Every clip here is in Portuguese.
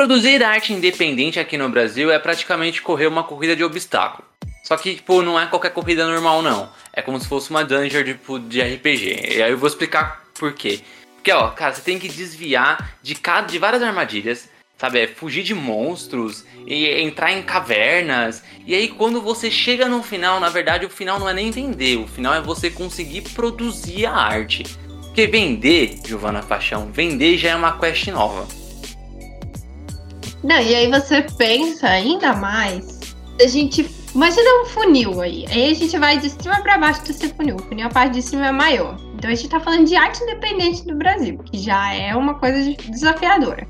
Produzir arte independente aqui no Brasil é praticamente correr uma corrida de obstáculo. Só que, tipo, não é qualquer corrida normal, não. É como se fosse uma dungeon tipo, de RPG. E aí eu vou explicar por quê. Porque, ó, cara, você tem que desviar de, cada, de várias armadilhas, sabe? É fugir de monstros e entrar em cavernas. E aí, quando você chega no final, na verdade, o final não é nem vender. O final é você conseguir produzir a arte. Porque vender, Giovana Paixão, vender já é uma quest nova. Não, e aí você pensa ainda mais. A gente. Imagina um funil aí. Aí a gente vai de cima para baixo desse funil. O funil, a parte de cima é maior. Então a gente tá falando de arte independente do Brasil, que já é uma coisa desafiadora.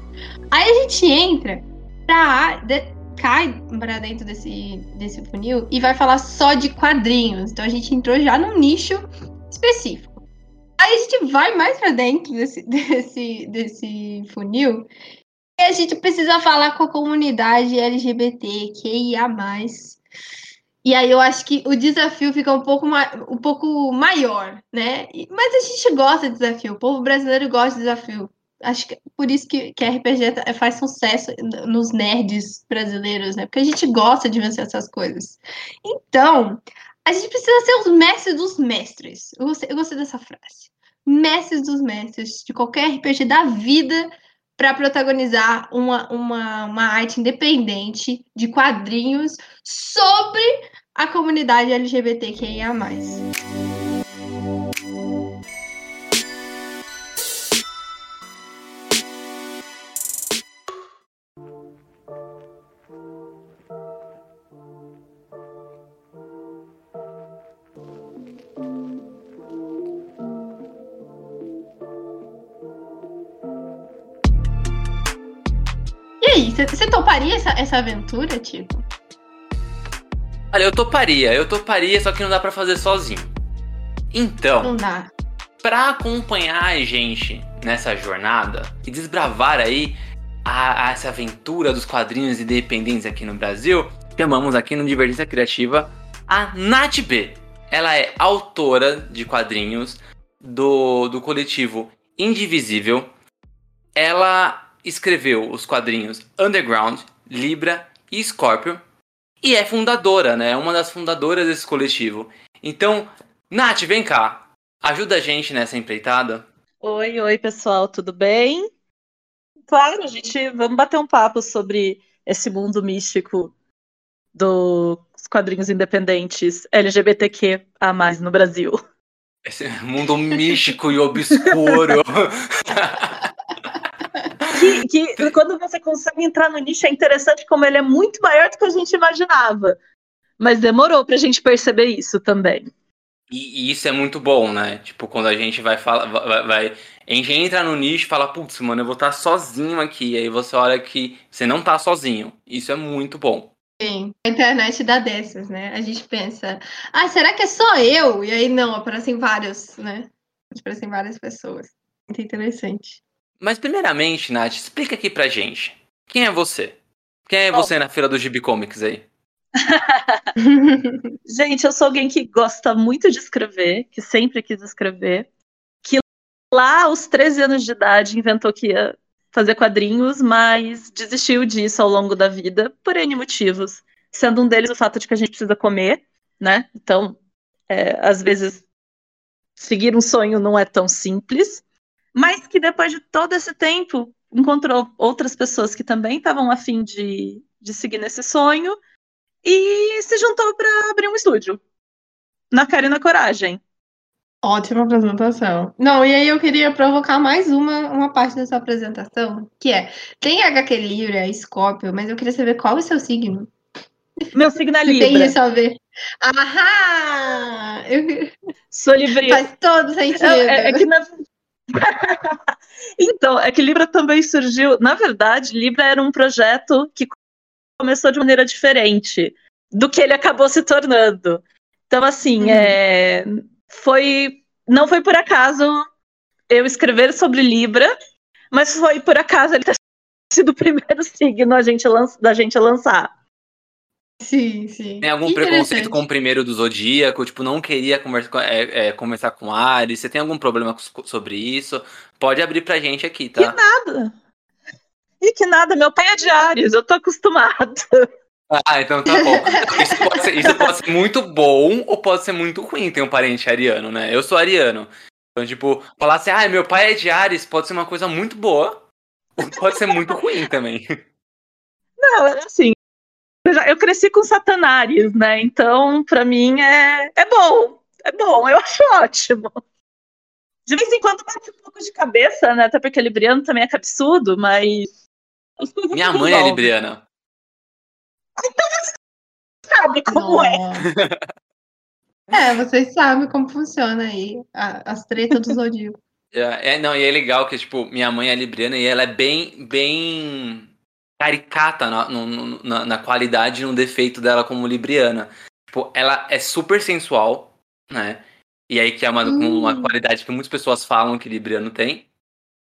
Aí a gente entra pra. De, cai para dentro desse, desse funil e vai falar só de quadrinhos. Então a gente entrou já num nicho específico. Aí a gente vai mais para dentro desse, desse, desse funil a gente precisa falar com a comunidade LGBT, QIA+. E aí eu acho que o desafio fica um pouco, um pouco maior, né? Mas a gente gosta de desafio, o povo brasileiro gosta de desafio. Acho que por isso que, que RPG tá, faz sucesso nos nerds brasileiros, né? Porque a gente gosta de vencer essas coisas. Então, a gente precisa ser os mestres dos mestres. Eu gostei, eu gostei dessa frase. Mestres dos mestres de qualquer RPG da vida para protagonizar uma, uma, uma arte independente de quadrinhos sobre a comunidade LGBTQIA. Aí, você toparia essa, essa aventura, tipo? Olha, eu toparia, eu toparia, só que não dá para fazer sozinho. Então, não dá. Pra acompanhar a gente nessa jornada e desbravar aí a, a essa aventura dos quadrinhos independentes aqui no Brasil, chamamos aqui no Divergência Criativa a Nath B. Ela é autora de quadrinhos do, do coletivo Indivisível. Ela escreveu os quadrinhos Underground, Libra e Scorpio e é fundadora, né? É uma das fundadoras desse coletivo. Então, Nath, vem cá. Ajuda a gente nessa empreitada. Oi, oi, pessoal, tudo bem? Claro, a gente vamos bater um papo sobre esse mundo místico dos quadrinhos independentes LGBTQ a mais no Brasil. Esse mundo místico e obscuro. que, que quando você consegue entrar no nicho, é interessante como ele é muito maior do que a gente imaginava. Mas demorou pra gente perceber isso também. E, e isso é muito bom, né? Tipo, quando a gente vai falar. Vai, vai, a gente entra no nicho e fala, putz, mano, eu vou estar sozinho aqui. E aí você olha que você não tá sozinho. Isso é muito bom. Sim, a internet dá dessas, né? A gente pensa, ah, será que é só eu? E aí não, aparecem vários, né? Aparecem várias pessoas. Muito interessante. Mas primeiramente, Nath, explica aqui pra gente. Quem é você? Quem é você na fila do Gibi Comics aí? gente, eu sou alguém que gosta muito de escrever, que sempre quis escrever, que lá aos 13 anos de idade inventou que ia fazer quadrinhos, mas desistiu disso ao longo da vida por N motivos, sendo um deles o fato de que a gente precisa comer, né? Então, é, às vezes, seguir um sonho não é tão simples mas que depois de todo esse tempo encontrou outras pessoas que também estavam afim de, de seguir nesse sonho e se juntou para abrir um estúdio. Na cara e na coragem. Ótima apresentação. Não, e aí eu queria provocar mais uma, uma parte dessa apresentação, que é, tem HQ Livre, a Scorpio, mas eu queria saber qual é o seu signo. Meu signo é Libra. Tem isso a ver. Ahá! Eu... Sou livre. Faz todo sentido. É, é que na, então, é que Libra também surgiu. Na verdade, Libra era um projeto que começou de maneira diferente do que ele acabou se tornando. Então, assim, Uhum. é, foi. Não foi por acaso eu escrever sobre Libra, mas foi por acaso ele ter sido o primeiro signo a gente lan- da gente lançar. Sim, sim. Tem algum Que preconceito com o primeiro do Zodíaco? Tipo, não queria conversa, com- é, é, conversar com Ares? Você tem algum problema sobre isso? Pode abrir pra gente aqui, tá? Nada. E que nada, meu pai é de Ares, eu tô acostumada. Ah, então tá bom. Isso pode, ser, isso pode ser muito bom ou pode ser muito ruim ter um parente ariano, né? Eu sou ariano. Então, tipo, falar assim, ah, meu pai é de Ares, pode ser uma coisa muito boa. Ou pode ser muito ruim também. Não, é assim. Eu, já- eu cresci com Satanares, né? Então, pra mim, é, é bom. É bom, eu acho ótimo. De vez em quando bate um pouco de cabeça, né? Até porque Libriano também é cabeçudo, mas. Minha mãe é libriana. Sabe como é? Nossa. É, vocês sabem como funciona aí a- as tretas do Zodíaco. É, é, não, e é legal que, tipo, minha mãe é libriana e ela é bem, bem caricata na, no- na, na qualidade e no defeito dela como libriana. Tipo, ela é super sensual, né? E aí que é uma, Hum. uma qualidade que muitas pessoas falam que libriano tem.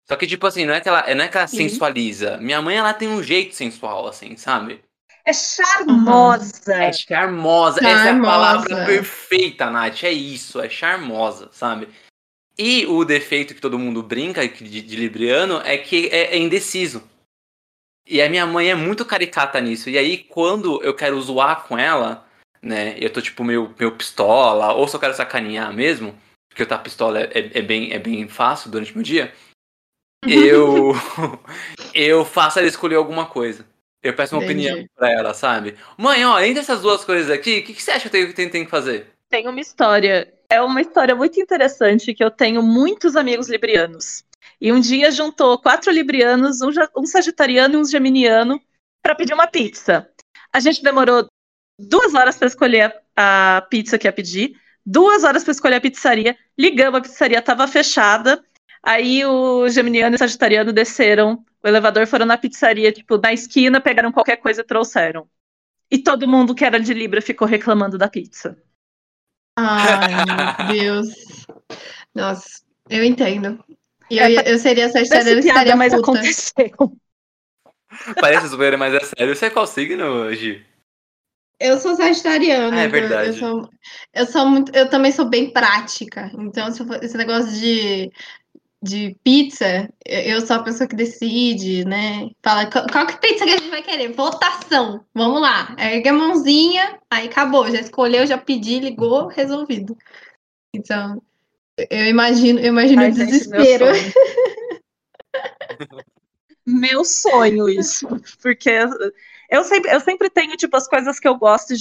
Só que, tipo assim, não é que ela, não é que ela Sim. sensualiza. Minha mãe, ela tem um jeito sensual, assim, sabe? É charmosa. É charmosa. Essa é a Charmosa. palavra perfeita, Nath. É isso, é charmosa, sabe? E o defeito que todo mundo brinca de, de Libriano é que é, é indeciso. E a minha mãe é muito caricata nisso. E aí, quando eu quero zoar com ela, né? Eu tô tipo meio, meio pistola, ou só quero sacanear mesmo, porque eu tá pistola é, é, é bem, é bem fácil durante o meu dia. Eu, eu faço ela escolher alguma coisa. Eu peço uma Entendi. opinião pra ela, sabe? Mãe, ó, entre essas duas coisas aqui, o que, que você acha que eu tenho, tenho, tenho que fazer? Tem uma história. É uma história muito interessante que eu tenho muitos amigos librianos. E um dia juntou quatro librianos, um, um sagitariano e um geminiano, para pedir uma pizza. A gente demorou duas horas para escolher a, a pizza que ia pedir, duas horas para escolher a pizzaria. Ligamos, a pizzaria estava fechada. Aí o geminiano e o sagitariano desceram o elevador, foram na pizzaria, tipo, na esquina, pegaram qualquer coisa e trouxeram. E todo mundo que era de Libra ficou reclamando da pizza. Ai, meu Deus. Nossa, eu entendo. E eu, eu seria essa história, eu Parece piada, estaria mas puta. aconteceu. Parece zoeira, mas é sério. Você é qual signo, Gi? Eu sou sagitariana. Ah, é então Eu, verdade. sou, eu sou muito, eu também sou bem prática. Então, se for- esse negócio de, de pizza, eu eu sou a pessoa que decide, né? Fala, qual, qual que pizza que a gente vai querer? Votação. Vamos lá. Ergue a mãozinha, aí acabou. Já escolheu, já pedi, ligou, resolvido. Então, eu imagino, eu imagino Ai, o gente, meu desespero. sonho. Meu sonho isso. Porque eu sempre, eu sempre tenho, tipo, as coisas que eu gosto,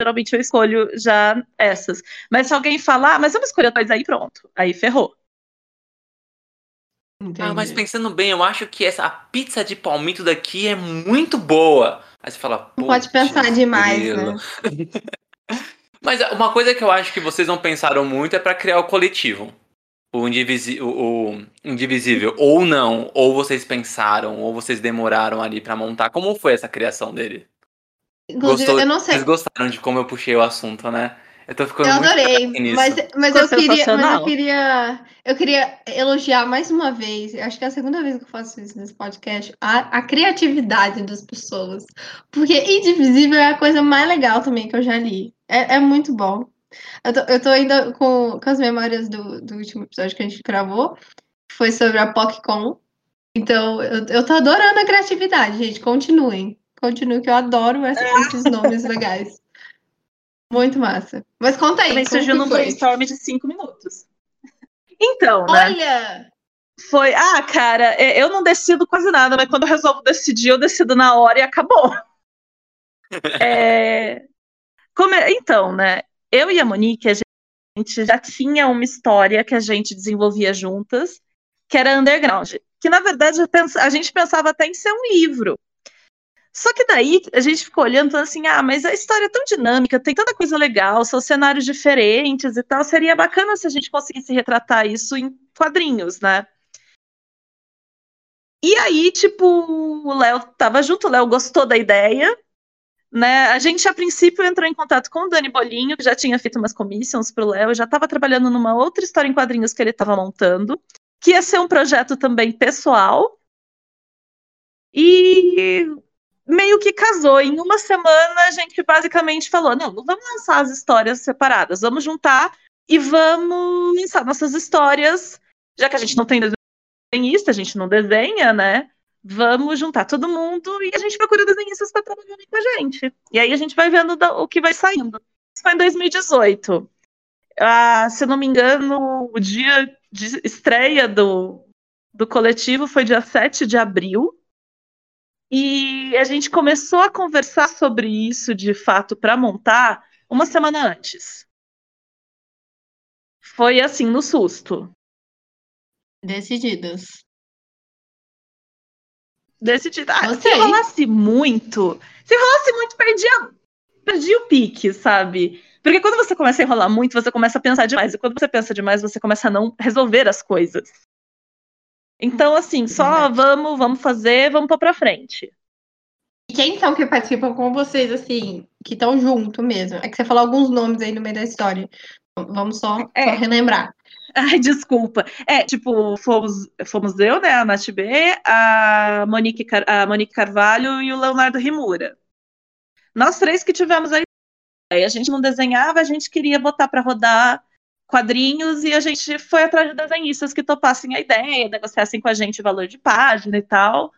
geralmente eu escolho já essas. Mas se alguém falar, ah, mas eu não escolho coisa aí, pronto. Aí ferrou. Ah, mas pensando bem, eu acho que essa a pizza de palmito daqui é muito boa. Aí você fala, pode pensar "Putz, demais, grilo." né? Mas uma coisa que eu acho que vocês não pensaram muito é pra criar o coletivo. O, indivisi o, o indivisível. Ou não. Ou vocês pensaram, ou vocês demoraram ali pra montar. Como foi essa criação dele? Inclusive, Gostou? eu não sei. Vocês gostaram de como eu puxei o assunto, né? Eu tô ficando Eu muito adorei, mas, mas, eu queria, mas eu queria eu queria elogiar mais uma vez, acho que é a segunda vez que eu faço isso nesse podcast, a, a criatividade das pessoas. Porque Indivisível é a coisa mais legal também que eu já li. É, é muito bom. Eu tô, eu tô ainda com, com as memórias do, do último episódio que a gente gravou, que foi sobre a PocCon. Então, eu, eu tô adorando a criatividade, gente. Continuem. Continuem, que eu adoro esses nomes legais. Muito massa. Mas conta aí. Também como surgiu que num foi? brainstorm de cinco minutos. Então, né? Olha! Foi, ah, cara, é, eu não decido quase nada, mas quando eu resolvo decidir, eu decido na hora e acabou. É, como é- então, né? Eu e a Monique, a gente já tinha uma história que a gente desenvolvia juntas, que era underground. Que na verdade a gente pensava até em ser um livro. Só que daí a gente ficou olhando assim: ah, mas a história é tão dinâmica, tem tanta coisa legal, são cenários diferentes e tal. Seria bacana se a gente conseguisse retratar isso em quadrinhos, né? E aí, tipo, o Léo tava junto, o Léo gostou da ideia. Né? A gente, a princípio, entrou em contato com o Dani Bolinho, que já tinha feito umas commissions para o Léo, já estava trabalhando numa outra história em quadrinhos que ele estava montando, que ia ser um projeto também pessoal. E meio que casou. Em uma semana, a gente basicamente falou: não, não vamos lançar as histórias separadas, vamos juntar e vamos lançar nossas histórias, já que a gente não tem desenhista, a gente não desenha, né? Vamos juntar todo mundo e a gente procura desenhistas para trabalhar com a gente. E aí a gente vai vendo o que vai saindo. Isso foi em 2018. Ah, se não me engano, o dia de estreia do, do coletivo foi dia 7 de abril. E a gente começou a conversar sobre isso de fato para montar uma semana antes. Foi assim, no susto. Decididas. Decididas. Ah, se rolasse muito, se rolasse muito, perdia, perdia o pique, sabe? Porque quando você começa a enrolar muito, você começa a pensar demais. E quando você pensa demais, você começa a não resolver as coisas. Então, assim, só vamos, vamos fazer, vamos pôr pra frente. E quem são que participam com vocês, assim, que estão junto mesmo? É que você falou alguns nomes aí no meio da história. Vamos só, é. só relembrar. Ai, desculpa. É, tipo, fomos, fomos eu, né, a Nath B, a Monique, Car a Monique Carvalho e o Leonardo Rimura. Nós três que tivemos aí. A gente não desenhava, a gente queria botar para rodar quadrinhos e a gente foi atrás de desenhistas que topassem a ideia, negociassem com a gente o valor de página e tal.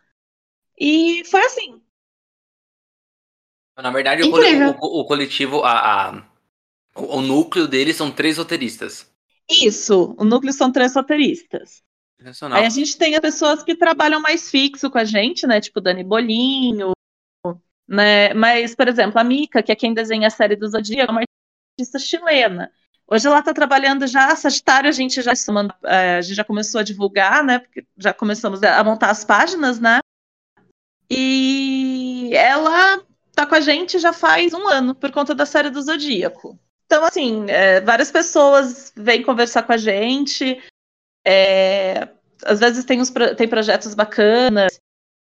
E foi assim. Na verdade, o, coletivo, a, a, o núcleo deles são três roteiristas. Isso, o núcleo são três roteiristas. Aí a gente tem as pessoas que trabalham mais fixo com a gente, né? Tipo Dani Bolinho, né? Mas, por exemplo, a Mika, que é quem desenha a série do Zodíaco, é uma artista chilena. Hoje ela está trabalhando já, Sagitário, a gente já, é, a gente já começou a divulgar, né? Porque já começamos a montar as páginas, né? E ela tá com a gente já faz um ano, por conta da série do Zodíaco. Então, assim, é, várias pessoas vêm conversar com a gente. É, às vezes tem, uns, tem projetos bacanas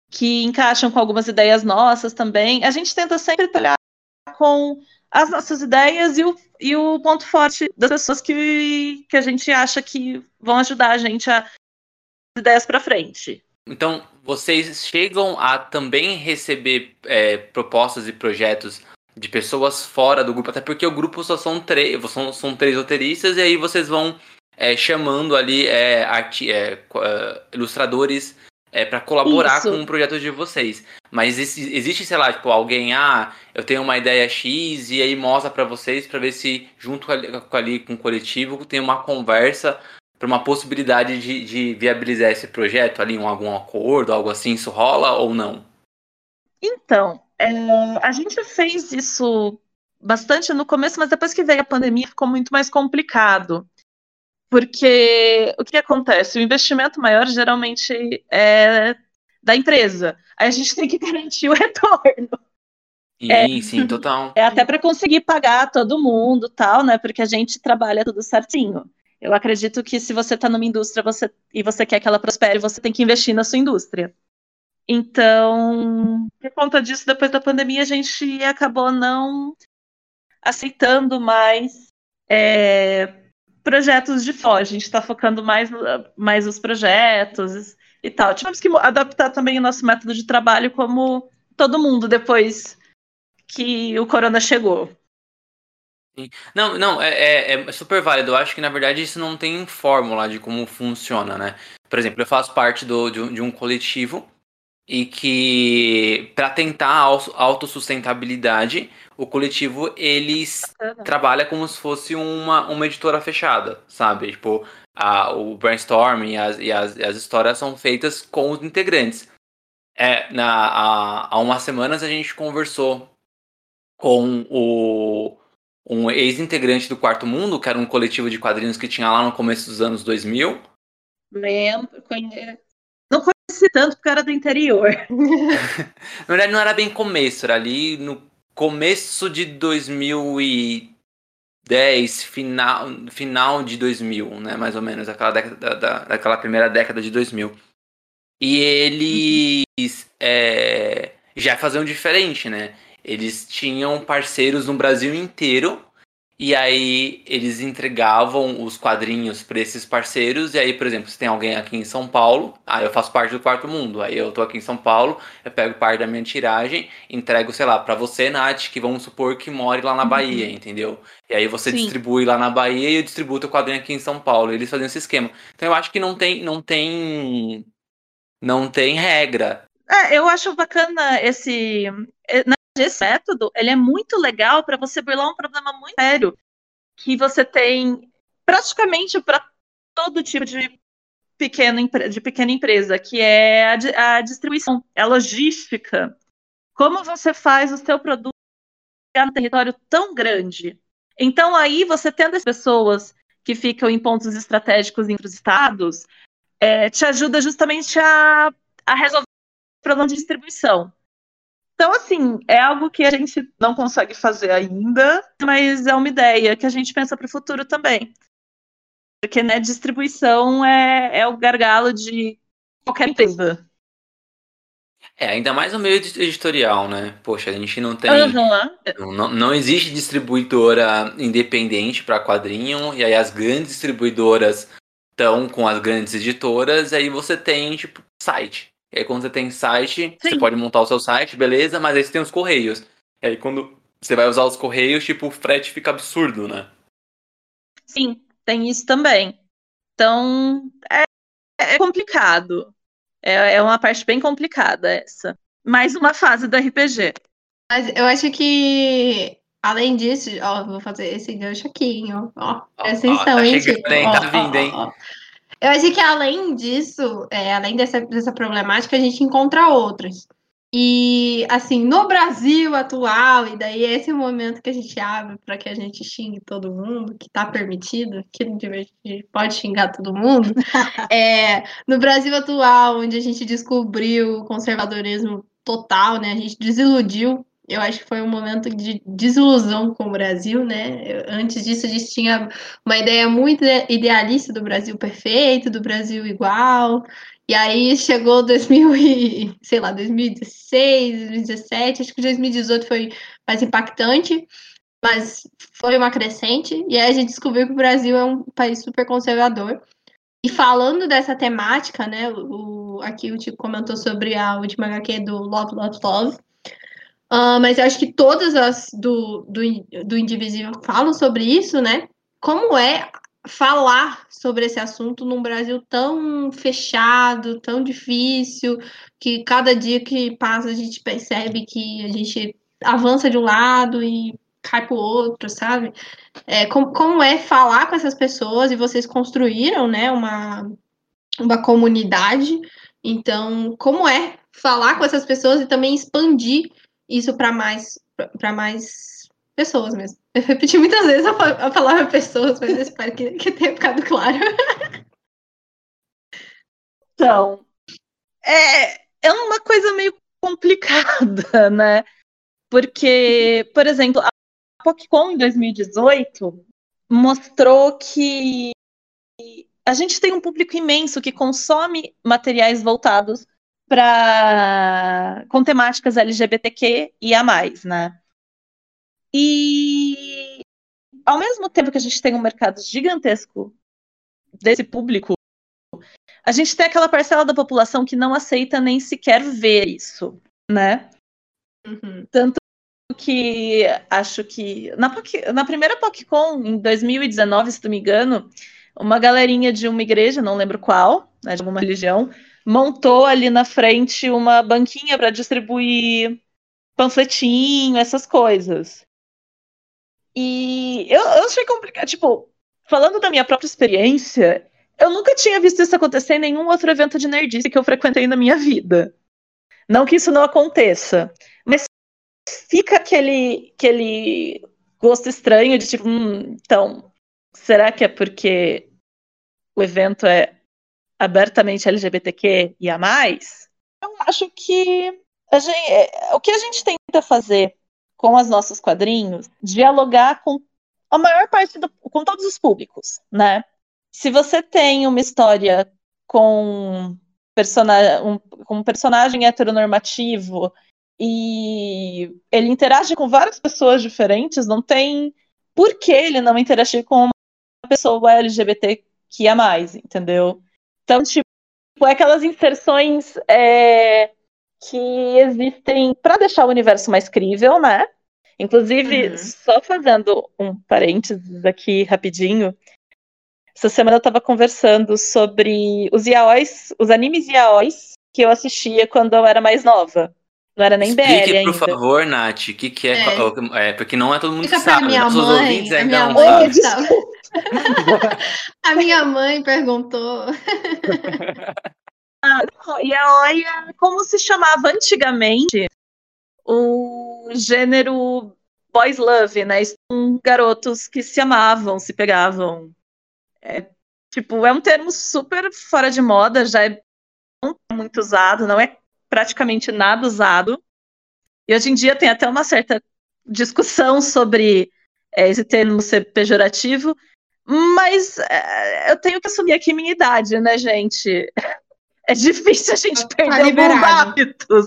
que encaixam com algumas ideias nossas também. A gente tenta sempre trabalhar com as nossas ideias e o, e o ponto forte das pessoas que, que a gente acha que vão ajudar a gente a ideias para frente. Então, vocês chegam a também receber é, propostas e projetos de pessoas fora do grupo, até porque o grupo só são três, são, são três roteiristas, e aí vocês vão é, chamando ali é, arte, é, é ilustradores é, para colaborar Isso. com o projeto de vocês. Mas existe, existe, sei lá, tipo, alguém, ah, eu tenho uma ideia X, e aí mostra para vocês para ver se, junto ali, ali com o coletivo, tem uma conversa para uma possibilidade de, de viabilizar esse projeto ali, um, algum acordo, algo assim, isso rola ou não? Então, é, a gente fez isso bastante no começo, mas depois que veio a pandemia ficou muito mais complicado. Porque o que acontece? O investimento maior geralmente é da empresa. Aí a gente tem que garantir o retorno. Sim, é, sim, total. É até para conseguir pagar todo mundo, tal, né? Porque a gente trabalha tudo certinho. Eu acredito que se você está numa indústria você, e você quer que ela prospere, você tem que investir na sua indústria. Então, por conta disso, depois da pandemia, a gente acabou não aceitando mais é, projetos de fora. A gente está focando mais, mais os projetos e tal. Tivemos que adaptar também o nosso método de trabalho como todo mundo depois que o corona chegou. Não, não, é, é, é, super válido. Eu acho que na verdade isso não tem fórmula de como funciona, né? Por exemplo, eu faço parte do, de, um, de um coletivo e que para tentar a autossustentabilidade, o coletivo eles trabalha como se fosse uma, uma editora fechada, sabe? Tipo, a, o brainstorming e as, e, as, as histórias são feitas com os integrantes. É, na, há, há umas semanas a gente conversou com o, um ex-integrante do Quarto Mundo, que era um coletivo de quadrinhos que tinha lá no começo dos anos 2000. Lembro, conheço não conheci tanto porque era do interior. Na verdade, não era bem começo, era ali no começo de 2010, final, final de 2000, né? Mais ou menos, aquela década, da, daquela primeira década de 2000. E eles é, já faziam diferente, né? eles tinham parceiros no Brasil inteiro e aí eles entregavam os quadrinhos para esses parceiros. E aí, por exemplo, se tem alguém aqui em São Paulo, aí eu faço parte do quarto mundo. Aí eu tô aqui em São Paulo, eu pego parte da minha tiragem, entrego, sei lá, para você, Nath, que vamos supor que more lá na uhum. Bahia, entendeu? E aí você Sim. distribui lá na Bahia e eu distribuo o quadrinho aqui em São Paulo. Eles fazem esse esquema. Então eu acho que não tem, não tem, não tem regra. É, eu acho bacana esse esse método ele é muito legal para você burlar um problema muito sério que você tem praticamente para todo tipo de pequena, de pequena empresa, que é a, a distribuição, a logística. Como você faz o seu produto chegar no território tão grande? Então, aí, você tendo as pessoas que ficam em pontos estratégicos entre os estados, é, te ajuda justamente a, a resolver o problema de distribuição. Então, assim, é algo que a gente não consegue fazer ainda, mas é uma ideia que a gente pensa para o futuro também. Porque, né, distribuição é, é o gargalo de qualquer empresa. É, ainda mais no meio editorial, né? Poxa, a gente não tem. Uhum. Não, não existe distribuidora independente para quadrinho, e aí as grandes distribuidoras estão com as grandes editoras, e aí você tem, tipo, site. E aí quando você tem site, Sim. você pode montar o seu site, beleza, mas aí você tem os correios. E aí quando você vai usar os correios, tipo, o frete fica absurdo, né? Sim, tem isso também. Então, é, é complicado. É, é uma parte bem complicada essa. Mais uma fase do RPG. Mas eu acho que, além disso, ó, vou fazer esse gancho aqui, ó. ó presta atenção, tá hein, chegando, hein? Tá vindo, hein? Ó, ó. Eu acho que além disso, é, além dessa, dessa problemática, a gente encontra outras. E, assim, no Brasil atual, e daí esse é o momento que a gente abre para que a gente xingue todo mundo, que está permitido, que a gente pode xingar todo mundo. é, no Brasil atual, onde a gente descobriu o conservadorismo total, né? A gente desiludiu eu acho que foi um momento de desilusão com o Brasil, né? Antes disso, a gente tinha uma ideia muito idealista do Brasil perfeito, do Brasil igual. E aí chegou 2000 e, sei lá, 2016, 2017, acho que 2018 foi mais impactante, mas foi uma crescente. E aí a gente descobriu que o Brasil é um país super conservador. E falando dessa temática, né, o, aqui o Tico comentou sobre a última HQ do Love, Love, Love, Uh, mas eu acho que todas as do, do, do Indivisível falam sobre isso, né? Como é falar sobre esse assunto num Brasil tão fechado, tão difícil, que cada dia que passa a gente percebe que a gente avança de um lado e cai para o outro, sabe? É, como, como é falar com essas pessoas e vocês construíram, né, uma, uma comunidade. Então, como é falar com essas pessoas e também expandir isso para mais para mais pessoas mesmo. Eu repeti muitas vezes a, palavra pessoas, mas eu espero que, que tenha ficado claro. Então, é, é uma coisa meio complicada, né? Porque, por exemplo, a PocCon em 2018 mostrou que a gente tem um público imenso que consome materiais voltados para com temáticas LGBTQ e a mais, né? E ao mesmo tempo que a gente tem um mercado gigantesco desse público, a gente tem aquela parcela da população que não aceita nem sequer ver isso, né? Uhum. Tanto que acho que na, na primeira PocCon, em 2019, se não me engano, uma galerinha de uma igreja, não lembro qual, né, de alguma religião, montou ali na frente uma banquinha para distribuir panfletinho, essas coisas. E eu, eu achei complicado. Tipo, falando da minha própria experiência, eu nunca tinha visto isso acontecer em nenhum outro evento de nerdice que eu frequentei na minha vida. Não que isso não aconteça, mas fica aquele, aquele gosto estranho de tipo, hum, então, será que é porque o evento é abertamente LGBTQ e a mais, eu acho que gente, é, o que a gente tenta fazer com os nossos quadrinhos, dialogar com a maior parte do, com todos os públicos, né? Se você tem uma história com, um, com um personagem heteronormativo e ele interage com várias pessoas diferentes, não tem por que ele não interagir com uma pessoa LGBT que é mais, entendeu? Então, tipo, é aquelas inserções é, que existem para deixar o universo mais crível, né? Inclusive, uhum. só fazendo um parênteses aqui rapidinho, essa semana eu estava conversando sobre os yaois, os animes yaois que eu assistia quando eu era mais nova. Não era nem Explique, BL ainda. por favor, Nath, o que, que é, é. é, Porque não é todo mundo Fica que sabe. minha Nossos mãe, ouvintes a ainda minha não mãe sabem. a minha mãe perguntou. Ah, yaoi é como se chamava antigamente o gênero boys love, né? Garotos que se amavam, se pegavam. É, tipo, é um termo super fora de moda, já é muito usado, não é praticamente nada usado. E hoje em dia tem até uma certa discussão sobre é, esse termo ser pejorativo, mas é, eu tenho que assumir aqui minha idade, né, gente? É difícil a gente Tá perder alguns liberado. hábitos.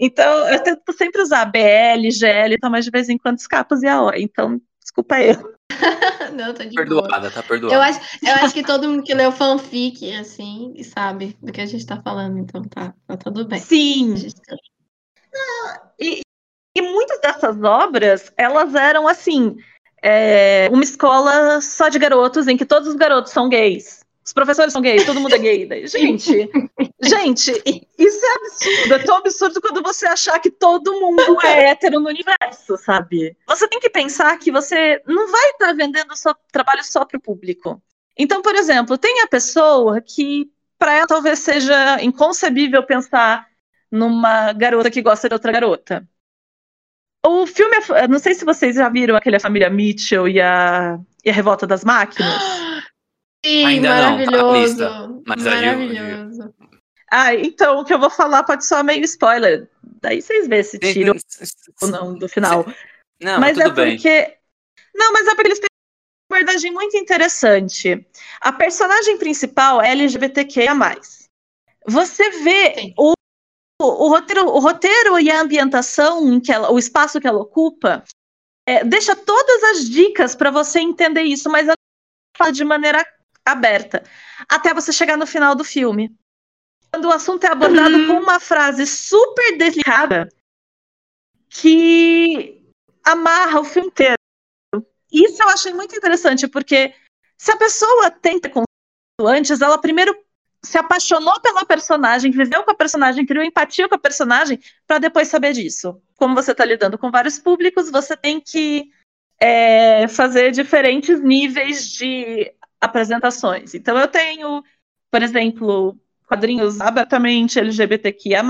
Então, eu tento sempre usar BL, GL, então, mas de vez em quando escapa os yaoi. Então, desculpa eu. Não, tô de boa. Perdoada, tá perdoada. Eu acho, eu acho que todo mundo que leu fanfic, assim, sabe do que a gente tá falando, então tá, tá tudo bem. Sim, A gente- E, e muitas dessas obras, elas eram assim, é, uma escola só de garotos, em que todos os garotos são gays. Os professores são gays, todo mundo é gay. Daí, Gente, gente, isso é absurdo. É tão absurdo quando você achar que todo mundo é hétero no universo, sabe? Você tem que pensar que você não vai estar vendendo seu trabalho só para o público. Então, por exemplo, tem a pessoa que, para ela, talvez seja inconcebível pensar numa garota que gosta de outra garota. O filme, é- não sei se vocês já viram aquele A Família Mitchell e a, e a Revolta das Máquinas. Sim, Ainda não, tá maravilhoso. lista. Mas aí eu- maravilhoso. Ah, então o que eu vou falar pode soar meio spoiler. Daí vocês vê se tiram ou não do final. Não, mas tudo é bem. porque. Não, mas é porque eles têm uma abordagem muito interessante. A personagem principal é LGBTQIA. Você vê Sim. o, o, o roteiro, o roteiro e a ambientação, que ela, o espaço que ela ocupa, é, deixa todas as dicas para você entender isso, mas ela fala de maneira aberta. Até você chegar no final do filme. Quando o assunto é abordado Uhum. com uma frase super delicada que amarra o filme inteiro. Isso eu achei muito interessante, porque se a pessoa tem preconceito antes, ela primeiro se apaixonou pela personagem, viveu com a personagem, criou empatia com a personagem, para depois saber disso. Como você está lidando com vários públicos, você tem que é, fazer diferentes níveis de apresentações. Então eu tenho, por exemplo, quadrinhos abertamente LGBTQIA+,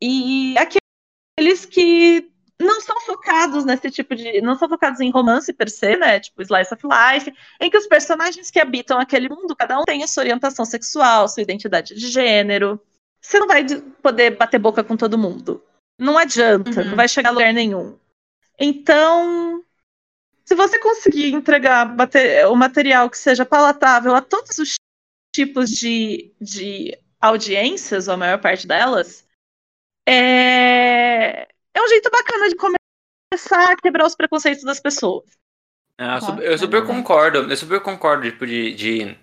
e aqueles que não são focados nesse tipo de. não são focados em romance per se, né? Tipo Slice of Life, em que os personagens que habitam aquele mundo, cada um tem a sua orientação sexual, sua identidade de gênero. Você não vai de- poder bater boca com todo mundo. Não adianta, Uhum. não vai chegar a lugar nenhum. Então, se você conseguir entregar o material que seja palatável a todos os tipos de, de audiências, ou a maior parte delas, é, é um jeito bacana de começar a quebrar os preconceitos das pessoas. Ah, eu, super, eu super é verdade. concordo, eu super concordo, tipo, de, de-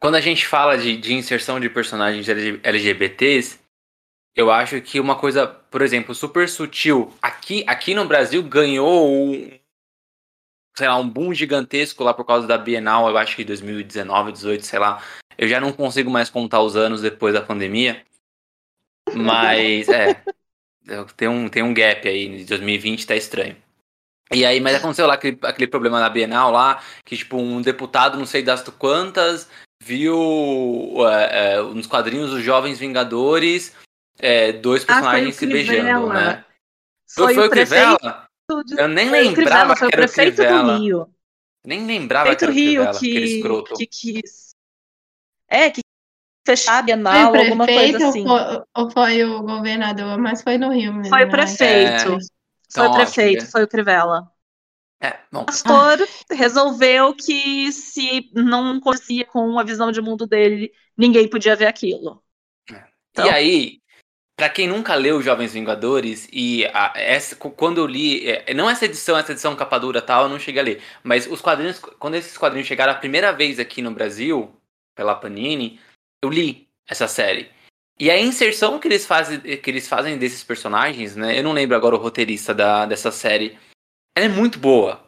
Quando a gente fala de, de inserção de personagens LG LGBTs, eu acho que uma coisa, por exemplo, super sutil, aqui, aqui no Brasil ganhou um, sei lá, um boom gigantesco lá por causa da Bienal, eu acho que 2019, 18, sei lá. Eu já não consigo mais contar os anos depois da pandemia. Mas, é. Tem um, tem um gap aí, de 2020 tá estranho. E aí, mas aconteceu lá aquele, aquele problema na Bienal lá, que tipo, um deputado, não sei das quantas, viu é, é, nos quadrinhos os Jovens Vingadores, é, dois Ah, personagens o se beijando, né? Foi, foi o o Crivella? de- Eu nem foi lembrava Crivella, que era o prefeito Crivella. do Rio. Nem lembrava que Prefeito era o Rio Crivella, aquele que, que quis. É, que fechar a Foi Bienal, o alguma prefeito coisa assim. ou, foi, ou foi o governador? Mas foi no Rio mesmo. Foi o né? prefeito. Então, Foi o prefeito, né? foi o Crivella. É, bom. O pastor resolveu que se não conseguia com a visão de mundo dele, ninguém podia ver aquilo. Então- E aí, Para quem nunca leu Jovens Vingadores, e a, essa, quando eu li, é, não essa edição, essa edição capa dura tal, eu não cheguei a ler, mas os quadrinhos, quando esses quadrinhos chegaram a primeira vez aqui no Brasil, pela Panini, eu li essa série. E a inserção que eles fazem, que eles fazem desses personagens, né? Eu não lembro agora o roteirista da, dessa série. Ela é muito boa.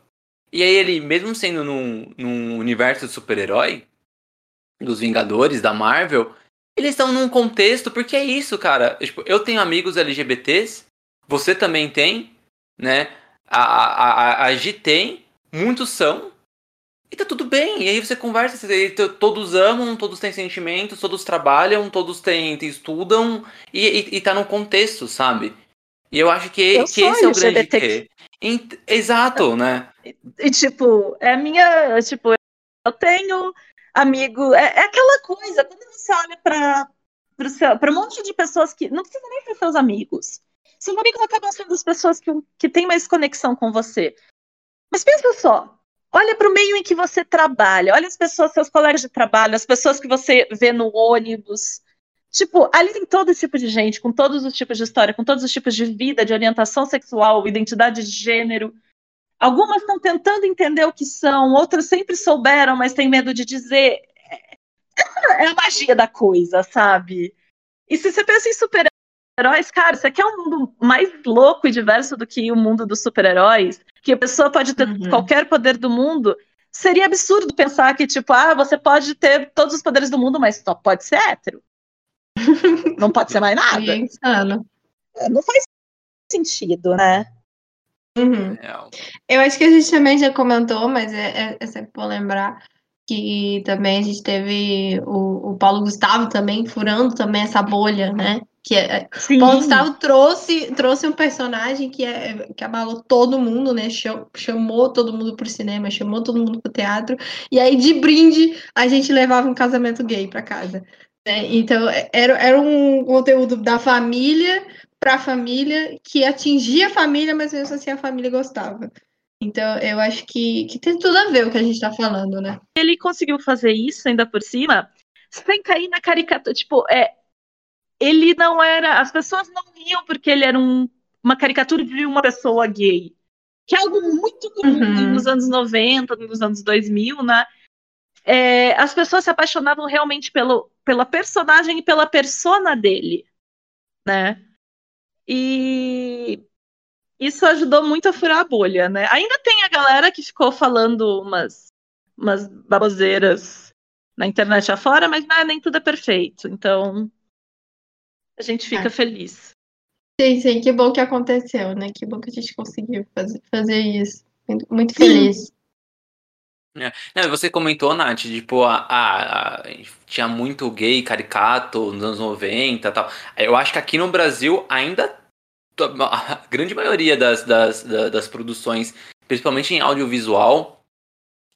E aí ele, mesmo sendo num, num universo de super-herói, dos Vingadores, da Marvel, eles estão num contexto, porque é isso, cara. Tipo, eu tenho amigos LGBTs, você também tem, né? A, a, a, a G tem, muitos são, e tá tudo bem. E aí você conversa, todos amam, todos têm sentimentos, todos trabalham, todos têm, estudam, e, e, e tá num contexto, sabe? E eu acho que, eu que esse é o grande que... Exato, né? E, e, tipo, é a minha. Tipo, eu tenho amigo. É, é aquela coisa, quando você olha para para um monte de pessoas que não precisa nem ser seus amigos. Seus amigos acabam sendo as pessoas que, que têm mais conexão com você. Mas pensa só, olha para o meio em que você trabalha, olha as pessoas, seus colegas de trabalho, as pessoas que você vê no ônibus. Tipo, ali tem todo tipo de gente, com todos os tipos de história, com todos os tipos de vida, de orientação sexual, identidade de gênero. Algumas estão tentando entender o que são, outras sempre souberam, mas têm medo de dizer. É a magia da coisa, sabe? E se você pensa em super-heróis, cara, isso aqui é um mundo mais louco e diverso do que o mundo dos super-heróis, que a pessoa pode ter uhum. qualquer poder do mundo. Seria absurdo pensar que, tipo, ah, você pode ter todos os poderes do mundo, mas só pode ser hétero. Não pode ser mais nada. É, não faz sentido, né? Uhum. Eu acho que a gente também já comentou, mas é, é, é, sempre bom lembrar que também a gente teve o, o Paulo Gustavo também furando também essa bolha, né? Que é, o Paulo Gustavo trouxe, trouxe um personagem que, é, que abalou todo mundo, né? Chamou todo mundo pro cinema, chamou todo mundo pro teatro. E aí, de brinde, a gente levava um casamento gay para casa. Né? Então, era, era um conteúdo da família para a família, que atingia a família, mas mesmo assim a família gostava. Então, eu acho que, que tem tudo a ver o que a gente está falando, né? Ele conseguiu fazer isso ainda por cima, sem cair na caricatura. Tipo, é, ele não era. As pessoas não riam porque ele era um, uma caricatura de uma pessoa gay. Que é algo muito comum uhum. nos anos 90, nos anos 2000, né? É, as pessoas se apaixonavam realmente pelo, pela personagem e pela persona dele, né? E isso ajudou muito a furar a bolha, né? Ainda tem a galera que ficou falando umas, umas baboseiras na internet afora, mas não, é, nem tudo é perfeito. Então, a gente fica é. feliz. Sim, sim, que bom que aconteceu, né? Que bom que a gente conseguiu fazer, fazer isso. Muito feliz. É. Não, você comentou, Nath, tipo, a, a, a, tinha muito gay caricato nos anos 90 e tal. Eu acho que aqui no Brasil ainda a grande maioria das, das, das, das produções, principalmente em audiovisual,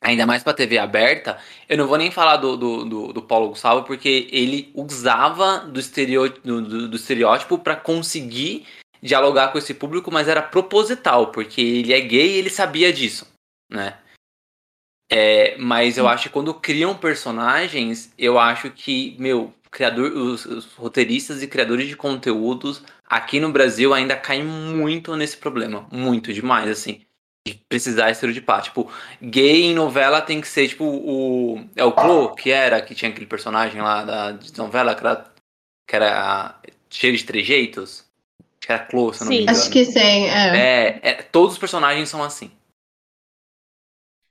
ainda mais para TV aberta, eu não vou nem falar do, do, do, do Paulo Gustavo, porque ele usava do, estereótipo, do, do estereótipo para conseguir dialogar com esse público, mas era proposital, porque ele é gay e ele sabia disso, né? É, mas eu acho que quando criam personagens, eu acho que, meu, criador, os, os, roteiristas e criadores de conteúdos aqui no Brasil ainda caem muito nesse problema. Muito demais, assim. De precisar estereotipar. Tipo, gay em novela tem que ser, tipo, o. É o Clo, que era, que tinha aquele personagem lá da de novela, que era, que era cheio de trejeitos. Acho que era Clo, se eu não me engano. Acho que sim, é. é. é. Todos os personagens são assim.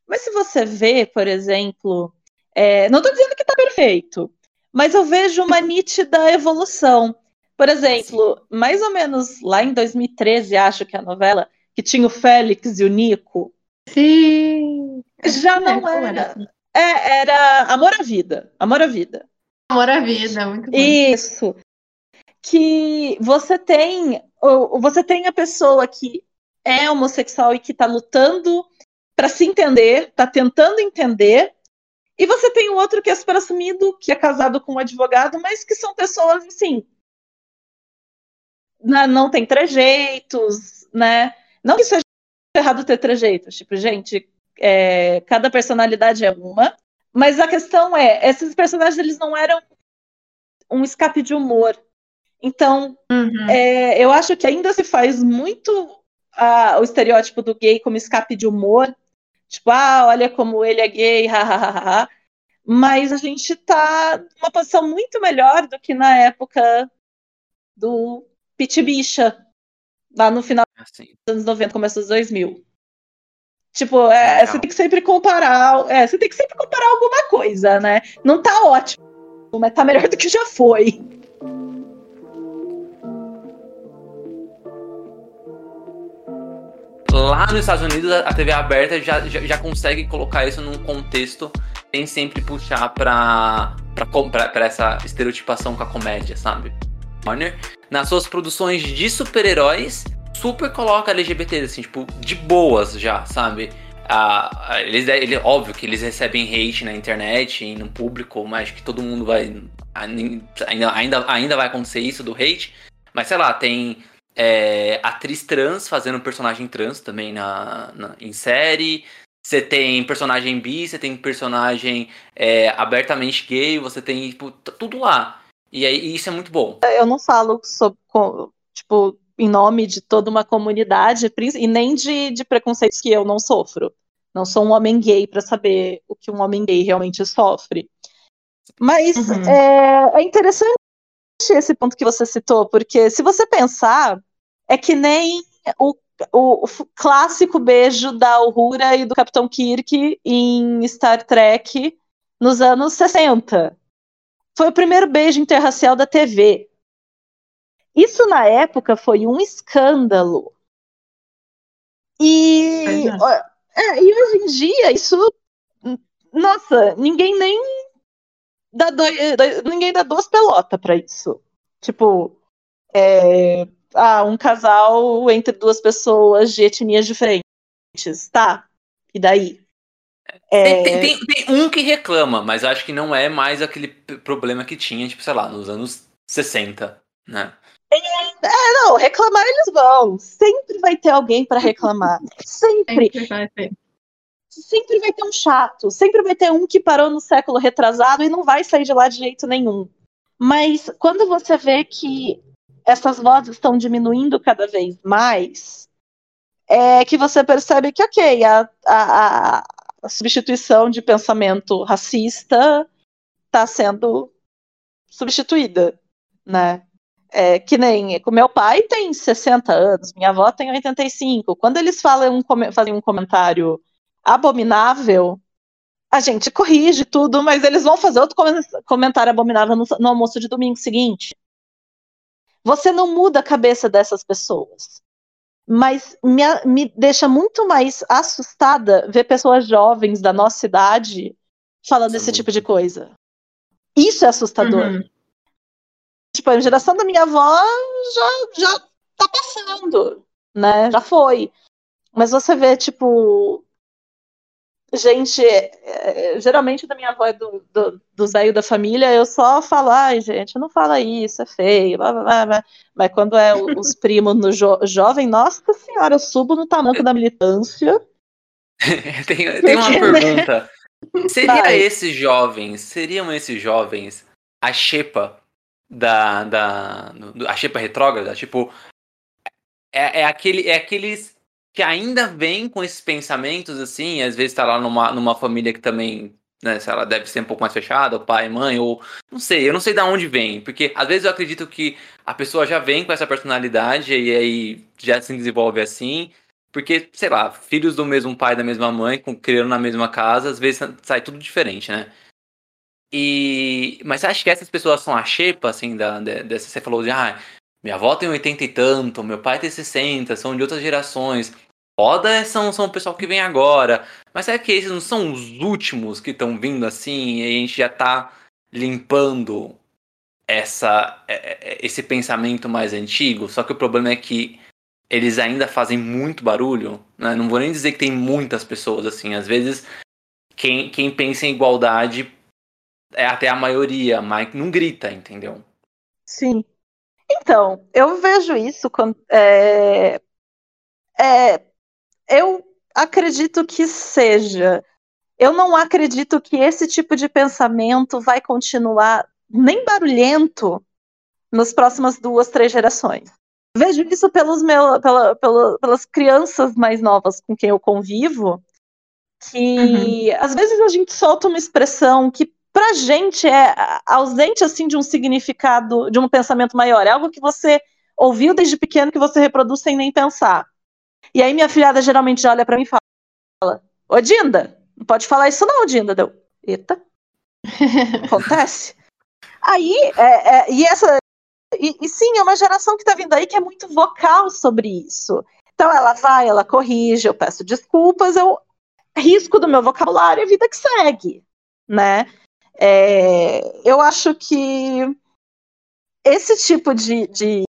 Mas se você vê, por exemplo, é, não estou dizendo que está perfeito, mas eu vejo uma nítida evolução. Por exemplo, Sim. mais ou menos lá em 2013, acho que é a novela, que tinha o Félix e o Nico. Sim. Já não era. É, era Amor à Vida. Amor à Vida. Amor à Vida, muito bom. Isso. Que você tem. Você tem a pessoa que é homossexual e que está lutando para se entender, está tentando entender. E você tem o outro que é super assumido, que é casado com um advogado, mas que são pessoas assim. Não tem trejeitos, né? Não que seja errado ter trejeitos. Tipo, gente, é, cada personalidade é uma. Mas a questão é, esses personagens eles não eram um escape de humor. Então, Uhum. é, eu acho que ainda se faz muito ah, o estereótipo do gay como escape de humor. Tipo, ah, olha como ele é gay, hahaha. Mas a gente tá numa posição muito melhor do que na época do Pit Bicha, lá no final Assim, dos anos 90, começo dos 2000. Tipo, é, você tem que sempre comparar, é, você tem que sempre comparar alguma coisa, né? Não tá ótimo, mas tá melhor do que já foi. Lá nos Estados Unidos, a TV aberta já, já, já consegue colocar isso num contexto sem sempre puxar pra, pra, pra, pra essa estereotipação com a comédia, sabe? Warner, nas suas produções de super-heróis, super coloca LGBT, assim, tipo, de boas já, sabe? Ah, eles, ele, óbvio que eles recebem hate na internet e no público, mas que todo mundo vai. Ainda, ainda, ainda vai acontecer isso do hate. Mas sei lá, tem é, atriz trans fazendo personagem trans também na, na- em série. Você tem personagem bi, você tem personagem é, abertamente gay, você tem tipo, tudo lá. E aí e isso é muito bom. Eu não falo sobre, tipo, em nome de toda uma comunidade e nem de, de preconceitos que eu não sofro. Não sou um homem gay para saber o que um homem gay realmente sofre. Mas Uhum. é, é interessante esse ponto que você citou, porque se você pensar, é que nem o, o clássico beijo da Uhura e do Capitão Kirk em Star Trek nos anos 60. Foi o primeiro beijo interracial da TV. Isso na época foi um escândalo. E, é. é, e hoje em dia isso, nossa, ninguém nem dá doi- doi- ninguém dá duas pelotas pra isso. Tipo, é, ah, um casal entre duas pessoas de etnias diferentes, tá? E daí? É, Tem, tem- tem- um que reclama, mas acho que não é mais aquele problema que tinha, tipo, sei lá, nos anos 60, né? não, reclamar eles vão. Sempre vai ter alguém pra reclamar. Sempre. Sempre vai ter. sempre vai ter um chato, sempre vai ter um que parou no século retrasado e não vai sair de lá de jeito nenhum. Mas quando você vê que essas vozes estão diminuindo cada vez mais, é que você percebe que, ok, a, a- a- a substituição de pensamento racista está sendo substituída, né? É, que nem o meu pai tem 60 anos, minha avó tem 85. Quando eles falam um, fazem um comentário abominável, a gente corrige tudo, mas eles vão fazer outro comen- comentário abominável no, no almoço de domingo seguinte. Você não muda a cabeça dessas pessoas. Mas me, me deixa muito mais assustada ver pessoas jovens da nossa idade falando é esse tipo de coisa. Isso é assustador. Uhum. Tipo, a geração da minha avó já, já tá passando, né? Já foi. Mas você vê, tipo. Gente, é, é, geralmente da minha avó e do, do, do Zéio da família, eu só falo, ai, gente, não fala isso, é feio, blá, blá, blá. Mas quando é os primos no jo- jovem, nossa senhora, eu subo no tamanco da militância. tem, tem uma né? pergunta. Seria Vai. esses jovens, seriam esses jovens a xepa da, da a xepa retrógrada? Tipo, é, é, aquele, é aqueles que ainda vêm com esses pensamentos assim, às vezes tá lá numa, numa família que também, né, sei lá, deve ser um pouco mais fechada, o pai, mãe, ou não sei, eu não sei de onde vem, porque às vezes eu acredito que a pessoa já vem com essa personalidade e aí já se desenvolve assim, porque, sei lá, filhos do mesmo pai, da mesma mãe, com criando na mesma casa, às vezes sai tudo diferente, né? E. Mas você acha que essas pessoas são a xepa, assim, da, de- dessa. Você falou de, ah, minha avó tem 80 e tanto, meu pai tem 60, são de outras gerações. Foda é- são, são o pessoal que vem agora. Mas será que esses não são os últimos que estão vindo assim e a gente já tá limpando essa, é- é- esse pensamento mais antigo? Só que o problema é que eles ainda fazem muito barulho. Né? Não vou nem dizer que tem muitas pessoas assim. Às vezes, quem, quem pensa em igualdade é até a maioria, mas não grita, entendeu? Sim. Então, eu vejo isso quando. É, é, eu acredito que seja. Eu não acredito que esse tipo de pensamento vai continuar nem barulhento nas próximas duas, três gerações. Vejo isso pelos meu, pela, pela, pelas crianças mais novas com quem eu convivo, que uhum. às vezes a gente solta uma expressão que pra gente é ausente assim de um significado, de um pensamento maior. É algo que você ouviu desde pequeno que você reproduz sem nem pensar. E aí minha filhada geralmente já olha para mim e fala: Ô Dinda, não pode falar isso não, Dinda. Deu, eita. Acontece. Aí, é, é, e essa. E, e, sim, é uma geração que está vindo aí que é muito vocal sobre isso. Então ela vai, ela corrige, eu peço desculpas, eu risco do meu vocabulário e a vida que segue, né? É, eu acho que esse tipo de, de,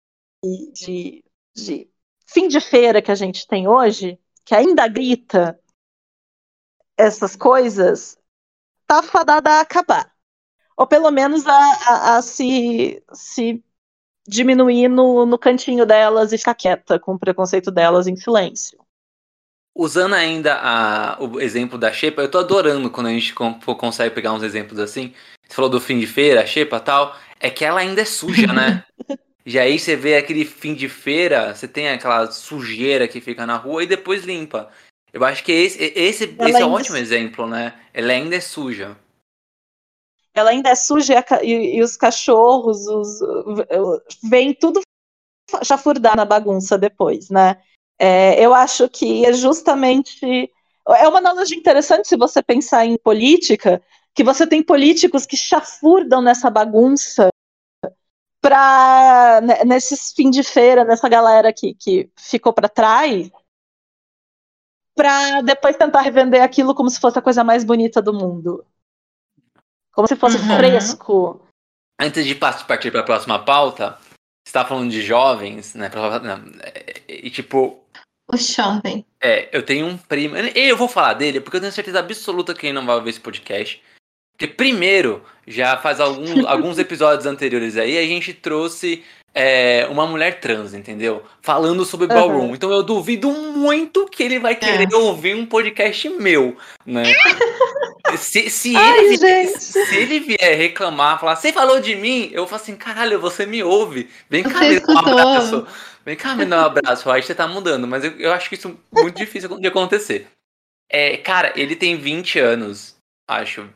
de, de fim de feira que a gente tem hoje, que ainda grita essas coisas, tá fadada a acabar. Ou pelo menos a, a, a se, se diminuir no, no cantinho delas e ficar quieta com o preconceito delas em silêncio. Usando ainda a, o exemplo da Xepa, eu tô adorando quando a gente consegue pegar uns exemplos assim. Você falou do fim de feira, a Xepa tal. É que ela ainda é suja, né? E aí você vê aquele fim de feira, você tem aquela sujeira que fica na rua e depois limpa. Eu acho que esse, esse, esse é um ótimo exemplo, né? Ela ainda é suja. Ela ainda é suja e, e os cachorros, os, vem tudo chafurdar na bagunça depois, né? É, eu acho que é justamente. É uma analogia interessante se você pensar em política, que você tem políticos que chafurdam nessa bagunça para né, nesses fim de feira, nessa galera que, que ficou para trás, para depois tentar revender aquilo como se fosse a coisa mais bonita do mundo. Como se fosse uhum. fresco. Antes de partir para a próxima pauta, você tá falando de jovens, né? E tipo. O jovem. É, eu tenho um primo. Eu vou falar dele porque eu tenho certeza absoluta que ele não vai ouvir esse podcast. Porque primeiro, já faz alguns, alguns episódios anteriores aí, a gente trouxe é, uma mulher trans, entendeu? Falando sobre uhum. ballroom. Então eu duvido muito que ele vai querer é. ouvir um podcast meu, né? se, se, Ai, ele, vier, se ele vier reclamar, falar, você falou de mim, eu falo assim, caralho, você me ouve. Vem cá me dar um abraço. Vem cá me dar um abraço. Aí você tá mudando, mas eu, eu acho que isso é muito difícil de acontecer. É, cara, ele tem 20 anos, acho.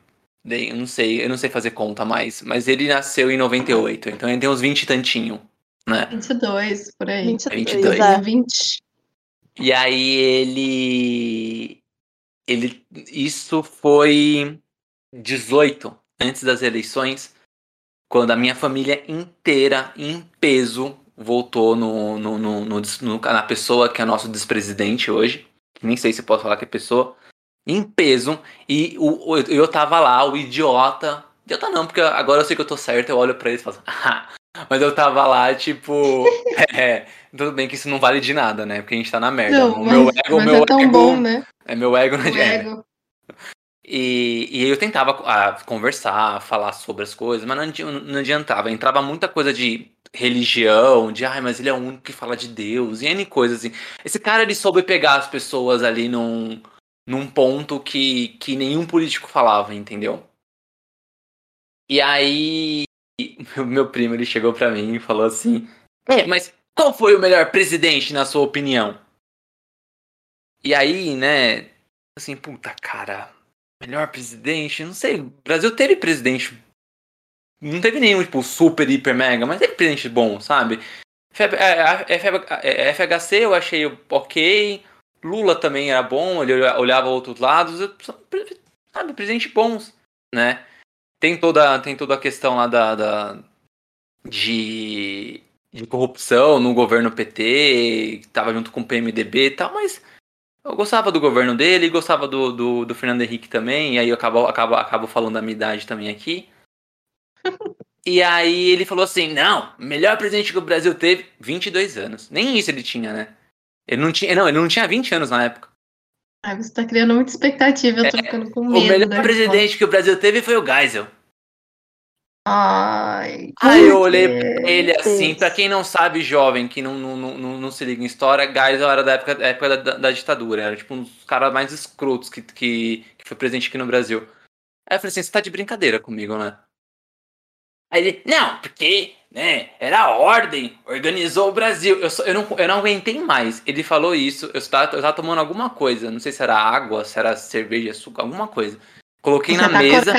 Eu não sei, eu não sei fazer conta mais, mas ele nasceu em 98, então ele tem uns 20 e tantinho, né? 22, por aí. 22, 22. É. 20. E aí ele ele isso foi 18 antes das eleições, quando a minha família inteira em peso votou no, no, no, no, no na pessoa que é nosso despresidente hoje. Nem sei se posso falar que é pessoa em peso. E o, eu tava lá, o idiota. Idiota não, porque agora eu sei que eu tô certo, eu olho pra eles e falo, ah, mas eu tava lá, tipo. é, tudo bem que isso não vale de nada, né? Porque a gente tá na merda. Não, o meu ego, mas meu é tão ego. Bom, né? É meu ego não adianta. E, e eu tentava ah, conversar, falar sobre as coisas, mas não, não adiantava. Entrava muita coisa de religião, de ai, mas ele é o único que fala de Deus, e N coisas assim. Esse cara ele soube pegar as pessoas ali num, num ponto que, que nenhum político falava, entendeu? E aí, meu primo ele chegou para mim e falou assim: É, mas qual foi o melhor presidente na sua opinião? E aí, né, assim, puta cara, melhor presidente, não sei, o Brasil teve presidente, não teve nenhum, tipo, super, hiper, mega, mas teve presidente bom, sabe? FHC eu achei ok, Lula também era bom, ele olhava outros lados, sabe, presidente bons, né? Tem toda, tem toda a questão lá da, da de, de corrupção no governo PT, que tava junto com o PMDB e tal, mas eu gostava do governo dele, gostava do, do, do Fernando Henrique também, e aí eu acabo, acabo, acabo falando da minha idade também aqui. e aí ele falou assim, não, melhor presidente que o Brasil teve, 22 anos. Nem isso ele tinha, né? Ele não tinha, não, ele não tinha 20 anos na época. Ai, você tá criando muita expectativa, eu tô é, ficando com medo. O melhor presidente que o Brasil teve foi o Geisel. Ai. Aí eu olhei pra ele assim, pra quem não sabe, jovem, que não, não, não, não se liga em história, Geisel era da época, da, época da, da, ditadura, era tipo um dos caras mais escrotos que, que, que foi presidente aqui no Brasil. Aí eu falei assim, você tá de brincadeira comigo, né? Aí ele, não, porque, né, era a ordem, organizou o Brasil. Eu, só, eu, não, eu não aguentei mais. Ele falou isso, eu estava, eu tava tomando alguma coisa, não sei se era água, se era cerveja, suco, alguma coisa. Coloquei Você na tá mesa.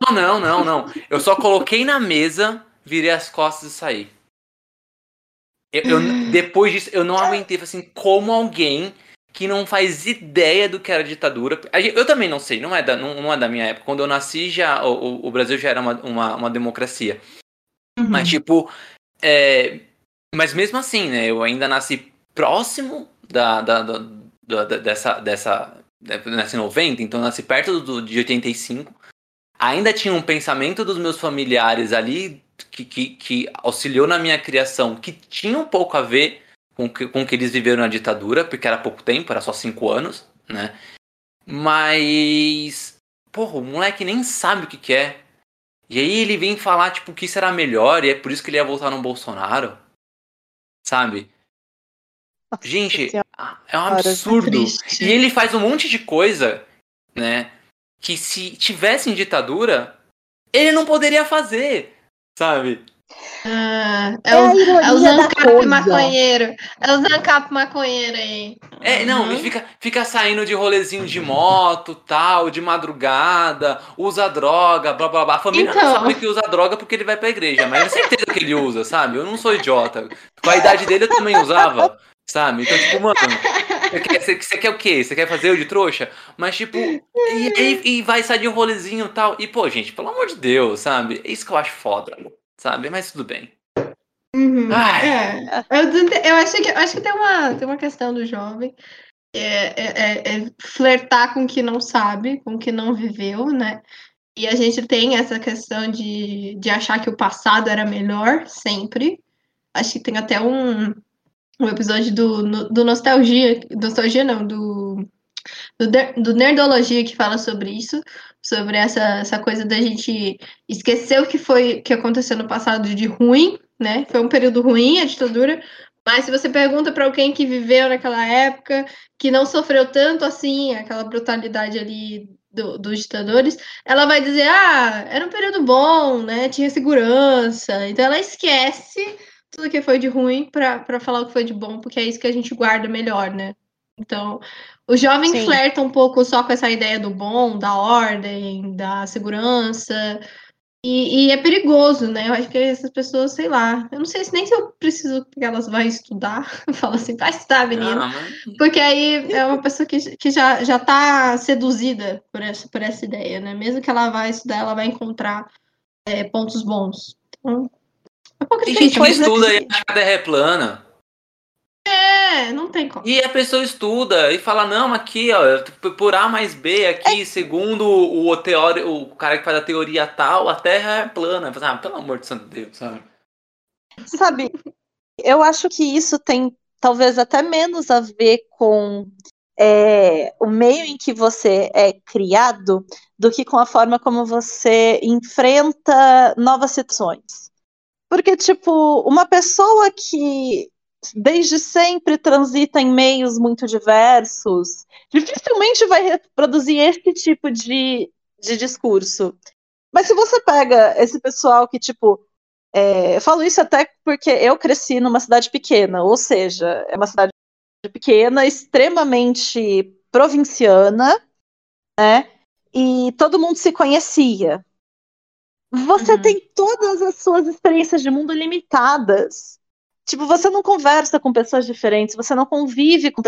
Não, não, não, não. Eu só coloquei na mesa, virei as costas e saí. Eu, eu- depois disso, eu não aguentei. Falei assim, como alguém que não faz ideia do que era ditadura. Eu também não sei, não é da, não, não é da minha época. Quando eu nasci, já, o, o- o Brasil já era uma, uma, uma democracia. Uhum. Mas, tipo, é, mas mesmo assim, né? Eu ainda nasci próximo da, da, da- da- dessa, dessa. Nasci em 90, então eu nasci perto do, de 85. Ainda tinha um pensamento dos meus familiares ali que, que, que auxiliou na minha criação, que tinha um pouco a ver com que, com que eles viveram na ditadura, porque era pouco tempo, era só cinco anos, né? Mas. Porra, o moleque nem sabe o que, que é. E aí ele vem falar, tipo, que isso era melhor e é por isso que ele ia votar no Bolsonaro. Sabe? Gente, Senhora. é um Cara, absurdo. triste. E ele faz um monte de coisa, né? Que se tivesse em ditadura, ele não poderia fazer. Sabe? Ah, é, É o, é o Zancap maconheiro. É o Zancap maconheiro aí. É, não, Uhum. fica, fica saindo de rolezinho de moto, tal, de madrugada, usa droga, blá blá blá. A família Então. não sabe que usa droga porque ele vai pra igreja, mas eu tenho certeza que ele usa, sabe? Eu não sou idiota. Com a idade dele eu também usava, sabe? Então, tipo, mano, você quer, você- você quer o quê? Você quer fazer eu de trouxa? Mas, tipo, e, e, e vai sair de um rolezinho e tal. E, pô, gente, pelo amor de Deus, sabe? É isso que eu acho foda, sabe? Mas tudo bem. Uhum. É, eu, eu acho que, eu acho que tem, uma, tem uma questão do jovem. É, é- é- é flertar com o que não sabe, com o que não viveu, né? E a gente tem essa questão de, de achar que o passado era melhor, sempre. Acho que tem até um, um episódio do, do Nostalgia, Nostalgia não, do, do, do Nerdologia que fala sobre isso, sobre essa, essa coisa da gente esquecer o que foi que aconteceu no passado de ruim, né? Foi um período ruim a ditadura, mas se você pergunta para alguém que viveu naquela época, que não sofreu tanto assim, aquela brutalidade ali do- dos ditadores, ela vai dizer: ah, era um período bom, né? Tinha segurança. Então ela esquece tudo que foi de ruim para falar o que foi de bom, porque é isso que a gente guarda melhor, né? Então, o jovem Sim. flerta um pouco só com essa ideia do bom, da ordem, da segurança. E, e é perigoso, né? Eu acho que essas pessoas, sei lá, eu não sei se nem se eu preciso que elas vão estudar. Fala assim, vai estudar, menina. Ah, mas- Porque aí é uma pessoa que, que já, já tá seduzida por essa, por essa ideia, né? Mesmo que ela vai estudar, ela vai encontrar é, pontos bons. Então, é pouco Tem gente que Pois é. estuda e a Terra é plana. É, não tem como. E a pessoa estuda e fala, não, aqui, ó, por A mais B aqui, segundo o, teori, o cara que faz a teoria tal, a Terra é plana. Falo, Ah, pelo amor de santo Deus, sabe? Sabe, eu acho que isso tem talvez até menos a ver com é, o meio em que você é criado do que com a forma como você enfrenta novas situações. Porque, tipo, uma pessoa que desde sempre transita em meios muito diversos, dificilmente vai reproduzir esse tipo de, de discurso. Mas se você pega esse pessoal que, tipo, é, eu falo isso até porque eu cresci numa cidade pequena, ou seja, é uma cidade pequena, extremamente provinciana, né? E todo mundo se conhecia. Você Uhum. tem todas as suas experiências de mundo limitadas. Tipo, você não conversa com pessoas diferentes, você não convive com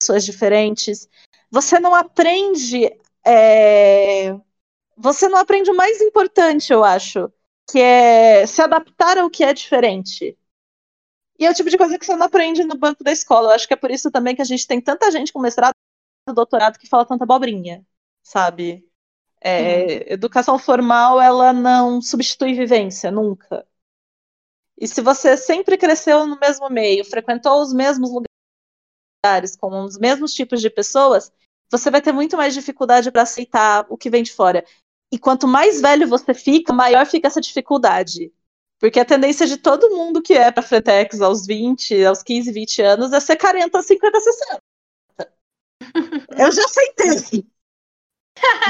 pessoas diferentes, você não aprende. é, Você não aprende o mais importante, eu acho, que é se adaptar ao que é diferente. E é o tipo de coisa que você não aprende no banco da escola. Eu acho que é por isso também que a gente tem tanta gente com mestrado e doutorado que fala tanta abobrinha, sabe? É, Educação formal, ela não substitui vivência, nunca. E se você sempre cresceu no mesmo meio, frequentou os mesmos lugares, com os mesmos tipos de pessoas, você vai ter muito mais dificuldade para aceitar o que vem de fora. E quanto mais velho você fica, maior fica essa dificuldade. Porque a tendência de todo mundo que é para Fretex aos 20, aos 15, 20 anos é ser carenta aos 50, 60. Eu já aceitei.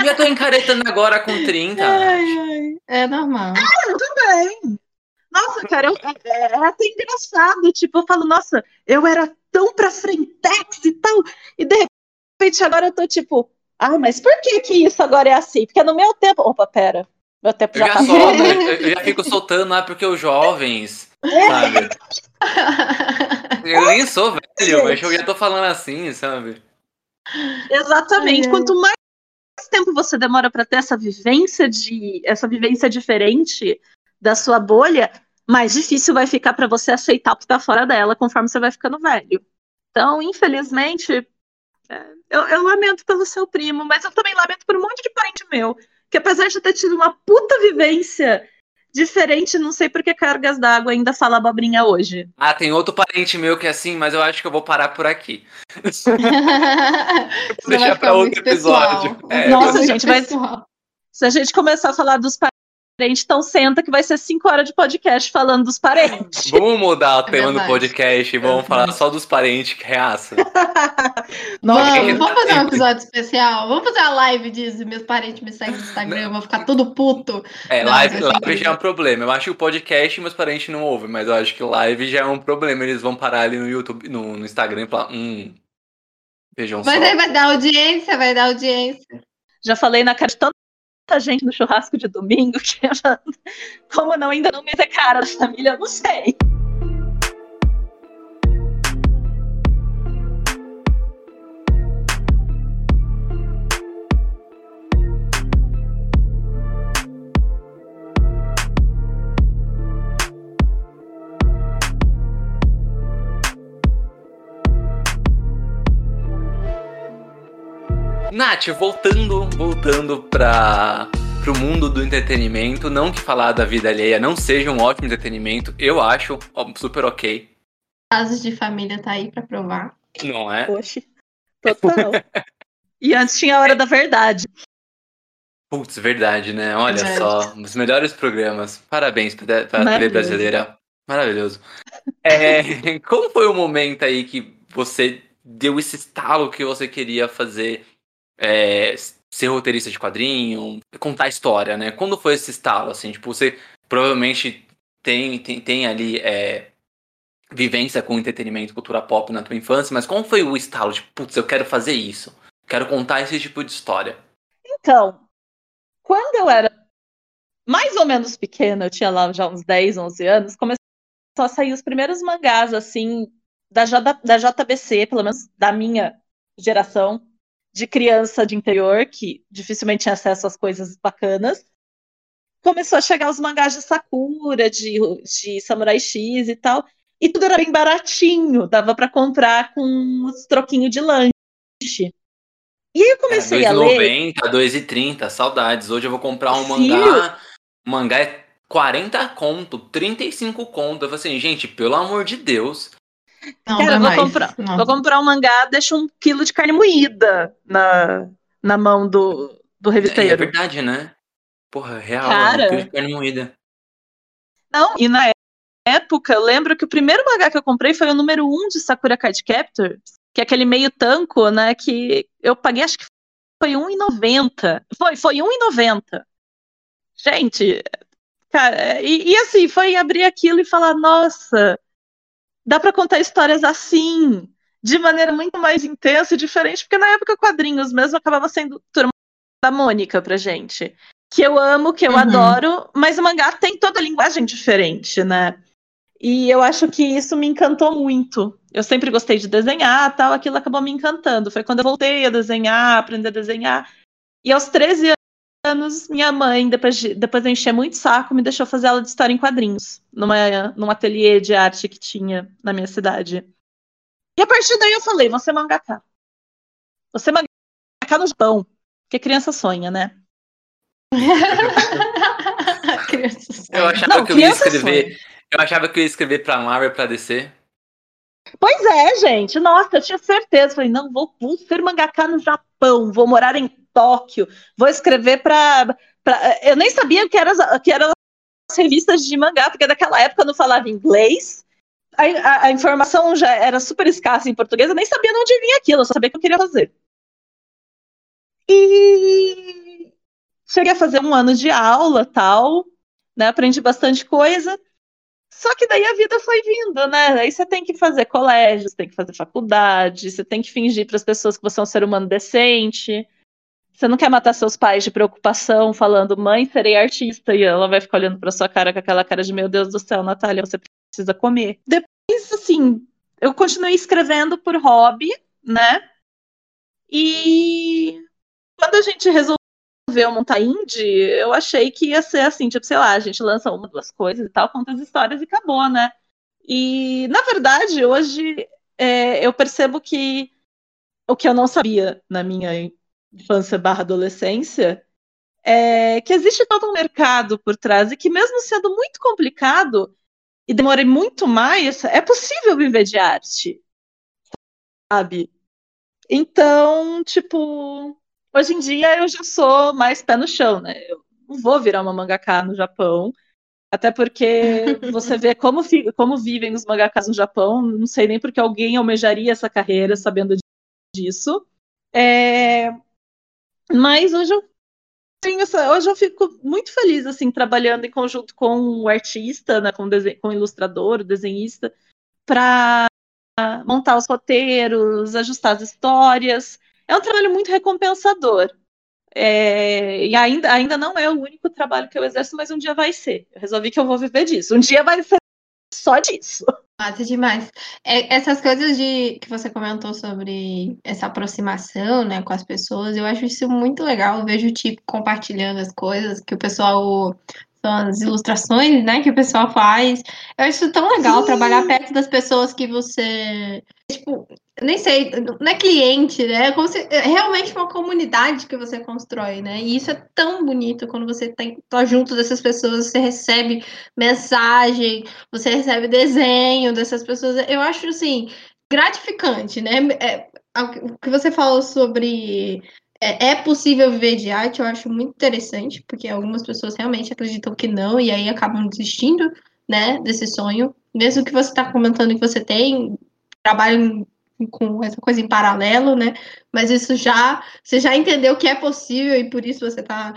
E eu tô encaretando agora com 30. Ai, ai, é normal. também. Nossa, cara, eu, é, é, é até engraçado. Tipo, eu falo, nossa, eu era tão pra frentex e tal, e de repente agora eu tô tipo, ah, mas por que que isso agora é assim? Porque no meu tempo. Opa, pera. Meu tempo Eu já já, tá solto, eu, eu já fico soltando, ah, porque os jovens, sabe? Eu nem sou velho, mas eu já tô falando assim, sabe? Exatamente. Quanto mais tempo você demora para ter essa vivência de essa vivência diferente da sua bolha, mais difícil vai ficar para você aceitar o que tá fora dela conforme você vai ficando velho. Então, infelizmente, é, eu, eu lamento pelo seu primo, mas eu também lamento por um monte de parente meu, que apesar de ter tido uma puta vivência diferente, não sei por que cargas d'água ainda fala abobrinha hoje. Ah, tem outro parente meu que é assim, mas eu acho que eu vou parar por aqui. Vai deixar pra outro episódio. É, Nossa, gente, pessoal. Se a gente começar a falar dos parentes, então senta que vai ser cinco horas de podcast falando dos parentes. Vamos mudar o tema do podcast e vamos É falar só dos parentes que reaçam. Nossa, Vamos, vamos fazer um episódio especial. Vamos fazer a live disso. Meus parentes me seguem no Instagram, vou ficar tudo puto. É, Não, live, live já é um problema. Eu acho que o podcast meus parentes não ouvem, mas eu acho que live já é um problema. Eles vão parar ali no YouTube, no, no Instagram e falar, hum. Vejam Mas só. aí vai dar audiência, vai dar audiência. Já falei na cara de tanta gente no churrasco de domingo que eu já, como não ainda não me ver cara da família, eu não sei. Nath, voltando, voltando pra, pro mundo do entretenimento, não que falar da vida alheia não seja um ótimo entretenimento, eu acho ó, super ok, Casos de família tá aí pra provar. não é? Poxa, total. E antes tinha a hora da verdade. Putz, verdade, né? Olha Verdade. só, os melhores programas. Parabéns pra, pra TV brasileira. Maravilhoso. É, como foi o momento aí que você deu esse estalo que você queria fazer é, ser roteirista de quadrinho, contar história, né? Quando foi esse estalo, assim? Tipo, você provavelmente tem, tem, tem ali é, vivência com entretenimento, cultura pop na tua infância, mas como foi o estalo? Tipo, putz, eu quero fazer isso. Quero contar esse tipo de história. Então, quando eu era mais ou menos pequena, eu tinha lá já uns 10, 11 anos, começou a sair os primeiros mangás, assim, da, J, da JBC, pelo menos da minha geração, de criança de interior, que dificilmente tinha acesso às coisas bacanas. Começou a chegar os mangás de Sakura, de, de Samurai X e tal, e tudo era bem baratinho, dava para comprar com uns troquinhos de lanche. E aí eu comecei a ler. 2,90, 2,30, saudades. Hoje eu vou comprar um Filho. mangá. O mangá é 40 conto, 35 conto. Eu falei assim, gente, pelo amor de Deus. Não, Cara, vou mais. comprar, Não. vou comprar um mangá, deixa um quilo de carne moída na, na mão do, do É, é revisteiro. verdade, né? Porra, real, Cara. um quilo de carne moída. Não, e na época, eu lembro que o primeiro mangá que eu comprei foi o número 1 de Sakura Card Captor, que é aquele meio tanco, né, que eu paguei, acho que foi R$1,90. Foi, foi R$1,90. Gente, cara, e, e assim, foi abrir aquilo e falar, nossa, dá pra contar histórias assim, de maneira muito mais intensa e diferente, porque na época quadrinhos mesmo acabava sendo turma da Mônica pra gente. Que eu amo, que eu Uhum. adoro, mas o mangá tem toda a linguagem diferente, né? E eu acho que isso me encantou muito. Eu sempre gostei de desenhar, tal, aquilo acabou me encantando. Foi quando eu voltei a desenhar, aprender a desenhar. E aos 13 anos, minha mãe, depois de, depois de encher muito saco, me deixou fazer aula de história em quadrinhos, numa, num ateliê de arte que tinha na minha cidade. E a partir daí eu falei, você é mangaka. Você é mangaka no Japão, porque criança sonha, né? Eu achava Não, que eu ia criança escrever. Eu achava que eu ia escrever pra Marvel pra DC. Pois é, gente. Nossa, eu tinha certeza. Falei, não, vou, vou ser mangaka no Japão, vou morar em Tóquio, vou escrever pra- eu nem sabia que eram que eram as revistas de mangá, porque naquela época eu não falava inglês. A, a- a informação já era super escassa em português, eu nem sabia de onde vinha aquilo, eu só sabia o que eu queria fazer. E cheguei a fazer um ano de aula tal. né? Aprendi bastante coisa. Só que daí a vida foi vindo, né? Aí você tem que fazer colégio, você tem que fazer faculdade, você tem que fingir para as pessoas que você é um ser humano decente. Você não quer matar seus pais de preocupação, falando, mãe, serei artista, e ela vai ficar olhando para sua cara com aquela cara de, meu Deus do céu, Natália, você precisa comer. Depois, assim, eu continuei escrevendo por hobby, né? E quando a gente resolveu montar indie, eu achei que ia ser assim, tipo, sei lá, a gente lança uma, duas coisas e tal, conta as histórias e acabou, né? E, na verdade, hoje é, eu percebo que o que eu não sabia na minha infância barra adolescência é que existe todo um mercado por trás e que mesmo sendo muito complicado e demore muito mais, é possível viver de arte, sabe? Então, tipo, hoje em dia eu já sou mais pé no chão, né? Eu não vou virar uma mangaka no Japão, até porque você vê como, como vivem os mangakas no Japão, não sei nem porque alguém almejaria essa carreira sabendo disso. É... Mas hoje eu tenho essa, hoje eu fico muito feliz assim trabalhando em conjunto com o artista, né, com, o, com o ilustrador, o desenhista, para montar os roteiros, ajustar as histórias. É um trabalho muito recompensador. É, e ainda, ainda não é o único trabalho que eu exerço, mas um dia vai ser. Eu resolvi que eu vou viver disso. Um dia vai ser só disso. Massa demais. É, essas coisas de que você comentou sobre essa aproximação, né, com as pessoas, eu acho isso muito legal. Eu vejo o tipo compartilhando as coisas que o pessoal as ilustrações, né, que o pessoal faz. Eu acho tão legal Sim. trabalhar perto das pessoas que você, tipo, nem sei, não é cliente, né? É como se é realmente uma comunidade que você constrói, né? E isso é tão bonito quando você tem, tá junto dessas pessoas, você recebe mensagem, você recebe desenho dessas pessoas. Eu acho assim gratificante, né? É, o que você falou sobre é, é possível viver de arte, eu acho muito interessante, porque algumas pessoas realmente acreditam que não, e aí acabam desistindo, né, desse sonho. Mesmo que você está comentando que você tem trabalho com essa coisa em paralelo, né? Mas isso já, você já entendeu que é possível e por isso você está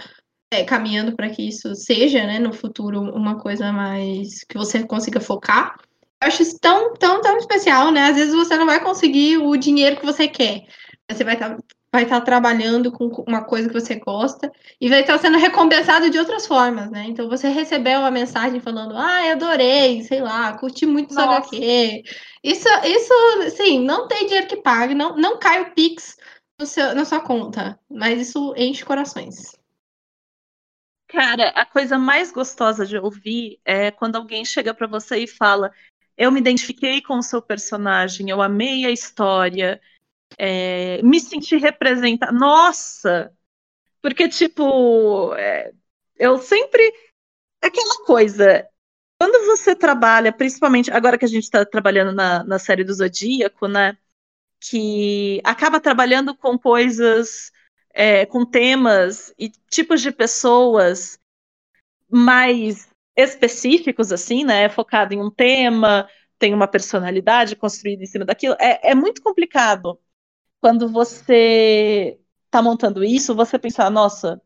é, caminhando para que isso seja, né, no futuro, uma coisa mais que você consiga focar. Eu acho isso tão, tão, tão especial, né? Às vezes você não vai conseguir o dinheiro que você quer. Você vai estar tá vai estar trabalhando com uma coisa que você gosta e vai estar sendo recompensado de outras formas, né? Então você recebeu uma mensagem falando, ah, adorei, sei lá, curti muito seu HQ. Isso, isso, sim, não tem dinheiro que pague, não, não cai o Pix no seu, na sua conta, mas isso enche corações. Cara, a coisa mais gostosa de ouvir é quando alguém chega para você e fala: Eu me identifiquei com o seu personagem, eu amei a história, é, me sentir representada. Nossa! Porque, tipo, é, eu sempre. Aquela coisa. Quando você trabalha, principalmente agora que a gente está trabalhando na, na série do Zodíaco, né? Que acaba trabalhando com coisas, é, com temas e tipos de pessoas mais específicos, assim, né? Focado em um tema, tem uma personalidade construída em cima daquilo. É, é muito complicado quando você está montando isso, você pensar, nossa,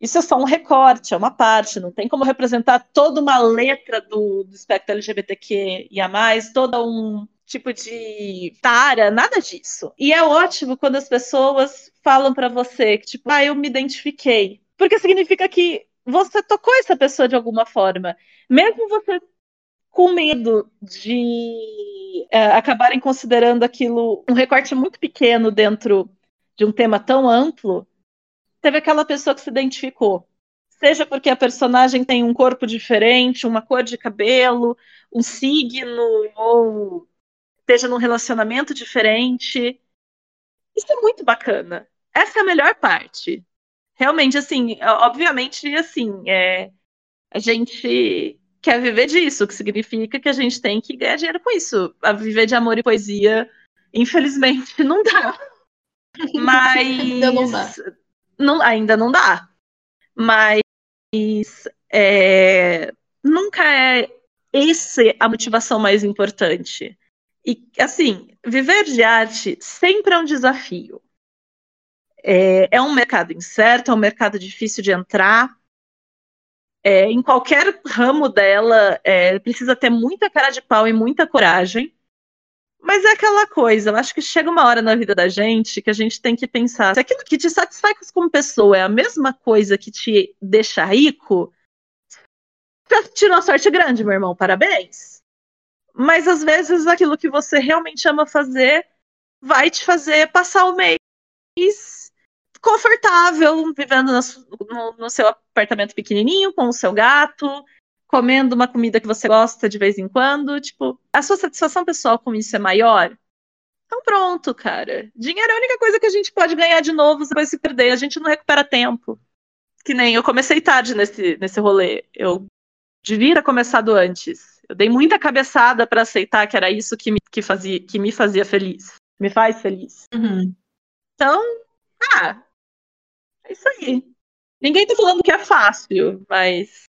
isso é só um recorte, é uma parte, não tem como representar toda uma letra do, do espectro LGBTQ a mais, todo um tipo de tara, nada disso. E é ótimo quando as pessoas falam para você que, tipo, ah, eu me identifiquei. Porque significa que você tocou essa pessoa de alguma forma. Mesmo você com medo de é, acabarem considerando aquilo um recorte muito pequeno dentro de um tema tão amplo, teve aquela pessoa que se identificou. Seja porque a personagem tem um corpo diferente, uma cor de cabelo, um signo, ou esteja num relacionamento diferente. Isso é muito bacana. Essa é a melhor parte. Realmente, assim, obviamente, assim, é, a gente quer viver disso, o que significa que a gente tem que ganhar dinheiro com isso. A viver de amor e poesia, infelizmente, não dá. Mas. ainda não dá. Não, ainda não dá. Mas é, nunca é esse a motivação mais importante. E, assim, viver de arte sempre é um desafio. É, é um mercado incerto, é um mercado difícil de entrar, É, em qualquer ramo dela, é, precisa ter muita cara de pau e muita coragem. Mas é aquela coisa, eu acho que chega uma hora na vida da gente que a gente tem que pensar: se aquilo que te satisfaz como pessoa é a mesma coisa que te deixa rico, você tirou sorte grande, meu irmão, parabéns. Mas às vezes aquilo que você realmente ama fazer vai te fazer passar o mês confortável, vivendo no, no, seu apartamento pequenininho, com o seu gato, comendo uma comida que você gosta de vez em quando. Tipo, a sua satisfação pessoal com isso é maior? Então pronto, cara. Dinheiro é a única coisa que a gente pode ganhar de novo depois se perder. A gente não recupera tempo. Que nem eu comecei tarde nesse, nesse rolê. Eu devia ter começado antes. Eu dei muita cabeçada para aceitar que era isso que me, que fazia, que me fazia feliz. Me faz feliz. Uhum. Então, ah, é isso aí. Ninguém tá falando que é fácil, mas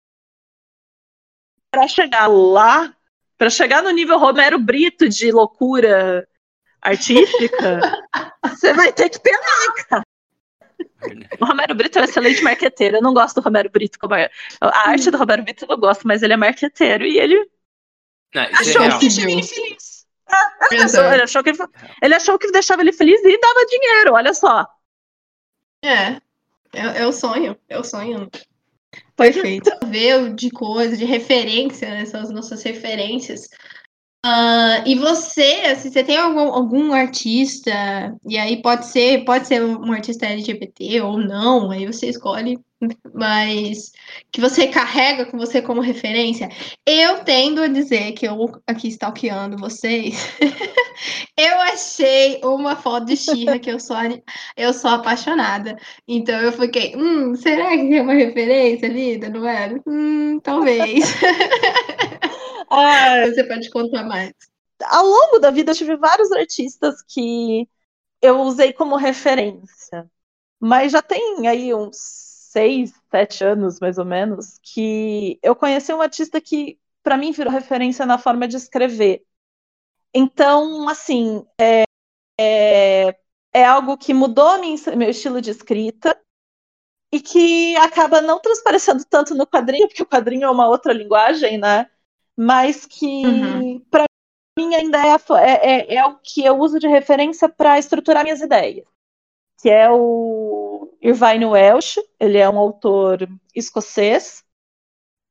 para chegar lá, para chegar no nível Romero Brito de loucura artística, você vai ter que penar, cara. O Romero Brito é um excelente marqueteiro. Eu não gosto do Romero Brito como a, a arte do Romero Brito eu gosto, mas ele é marqueteiro e ele Não, isso achou é que deixava ele feliz. Ele, achou, ele, que, ele achou que deixava ele feliz e dava dinheiro, olha só. É. É, é o sonho. É o sonho. Perfeito. Ver de coisa, de referência, né? São as nossas referências. Ah, e você, assim, você tem algum, algum artista, e aí pode ser, pode ser um artista LGBT ou não, aí você escolhe, mas que você carrega com você como referência. Eu tendo a dizer que eu aqui stalkeando vocês, eu achei uma foto de Xirra que eu sou, eu sou apaixonada. Então eu fiquei, hum, será que é uma referência, vida? Não é? Hum, talvez. Ah, Você pode contar mais. ao longo da vida eu tive vários artistas que eu usei como referência. Mas já tem aí uns seis, sete anos, mais ou menos, que eu conheci um artista que, para mim, virou referência na forma de escrever. Então, assim, é, é, é algo que mudou minha, meu estilo de escrita e que acaba não transparecendo tanto no quadrinho, porque o quadrinho é uma outra linguagem, né? Mas que, Uhum. para mim, ainda é, é, é, é o que eu uso de referência para estruturar minhas ideias. Que é o Irvine Welsh, ele é um autor escocês,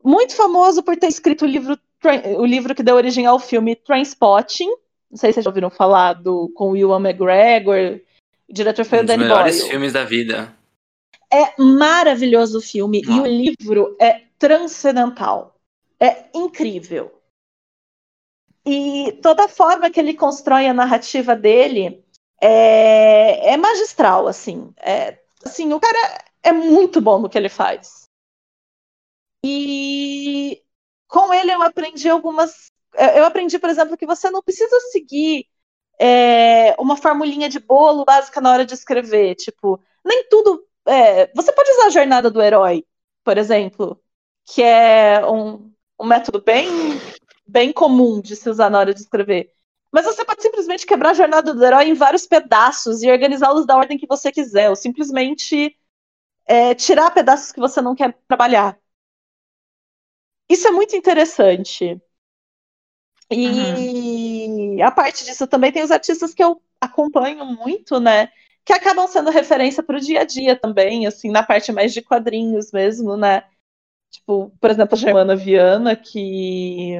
muito famoso por ter escrito o livro, o livro que deu origem ao filme Trainspotting. Não sei se vocês já ouviram falar do, com o Ewan McGregor. O diretor foi Um o dos Danny melhores Boyle. filmes da vida. É maravilhoso o filme e o livro é transcendental. É incrível. E toda a forma que ele constrói a narrativa dele é, é magistral, assim. É, assim, o cara é muito bom no que ele faz. E com ele eu aprendi algumas. Eu aprendi, por exemplo, que você não precisa seguir é, uma formulinha de bolo básica na hora de escrever. Tipo, nem tudo. é, você pode usar a jornada do herói, por exemplo, que é um, um método bem, bem comum de se usar na hora de escrever. Mas você pode simplesmente quebrar a jornada do herói em vários pedaços e organizá-los da ordem que você quiser, ou simplesmente é, tirar pedaços que você não quer trabalhar. Isso é muito interessante. E a parte disso também tem os artistas que eu acompanho muito, né? Que acabam sendo referência para o dia a dia também, assim, na parte mais de quadrinhos mesmo, né? Tipo, por exemplo, a Germana Viana, que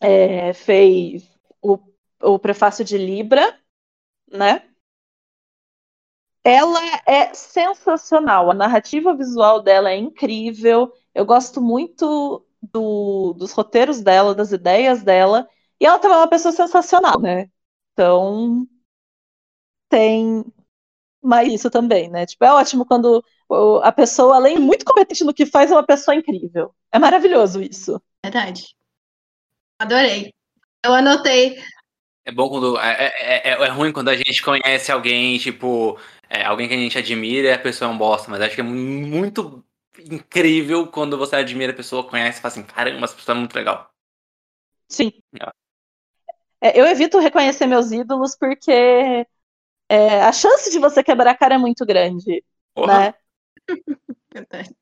é, fez o, o prefácio de Libra, né? Ela é sensacional, a narrativa visual dela é incrível. Eu gosto muito do, dos roteiros dela, das ideias dela, e ela também é uma pessoa sensacional, né? Então tem mais isso também, né? Tipo, é ótimo quando a pessoa, além de muito competente no que faz, é uma pessoa incrível. É maravilhoso isso. Verdade. Adorei. Eu anotei. É bom quando. É, é, é, é ruim quando a gente conhece alguém, tipo, é, alguém que a gente admira e a pessoa é um bosta, mas acho que é muito incrível quando você admira a pessoa, conhece e fala assim, caramba, essa pessoa é muito legal. Sim. É, eu evito reconhecer meus ídolos porque é, a chance de você quebrar a cara é muito grande, Porra. né? Verdade.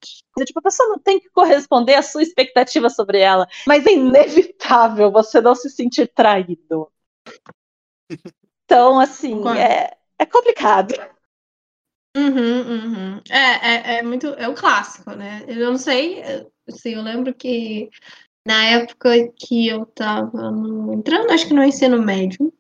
Tipo, a pessoa não tem que corresponder à sua expectativa sobre ela, mas é inevitável você não se sentir traído. Então, assim, Concordo. é, é complicado. Uhum, uhum. É, é, é muito. É o clássico, né? Eu não sei. Assim, eu lembro que na época que eu tava no- entrando, acho que no ensino médio,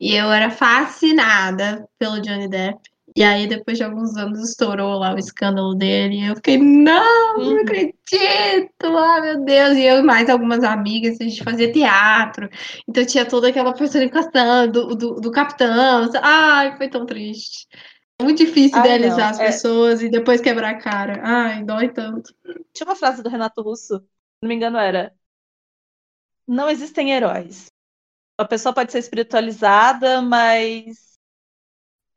e eu era fascinada pelo Johnny Depp. E aí, depois de alguns anos, estourou lá o escândalo dele. E eu fiquei, não, não Uhum. acredito! Ah, meu Deus! E eu e mais algumas amigas, a gente fazia teatro. Então tinha toda aquela personificação do, do, do capitão. Ai, foi tão triste. É muito difícil Ai, idealizar não, as é- pessoas e depois quebrar a cara. Ai, dói tanto. Tinha uma frase do Renato Russo, se não me engano, era: Não existem heróis. A pessoa pode ser espiritualizada, mas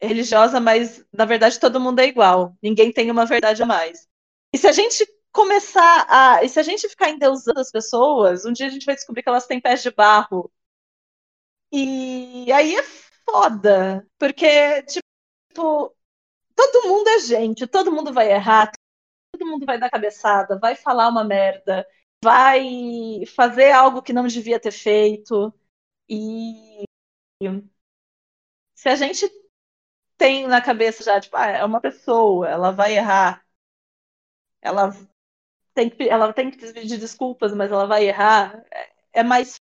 religiosa, mas na verdade todo mundo é igual. Ninguém tem uma verdade a mais. E se a gente começar a. E se a gente ficar endeusando as pessoas, um dia a gente vai descobrir que elas têm pés de barro. E aí é foda. Porque, tipo, todo mundo é gente, todo mundo vai errar, todo mundo vai dar cabeçada, vai falar uma merda, vai fazer algo que não devia ter feito. E se a gente tem na cabeça já, tipo, ah, é uma pessoa, ela vai errar, ela tem que, ela tem que pedir desculpas, mas ela vai errar, é- é mais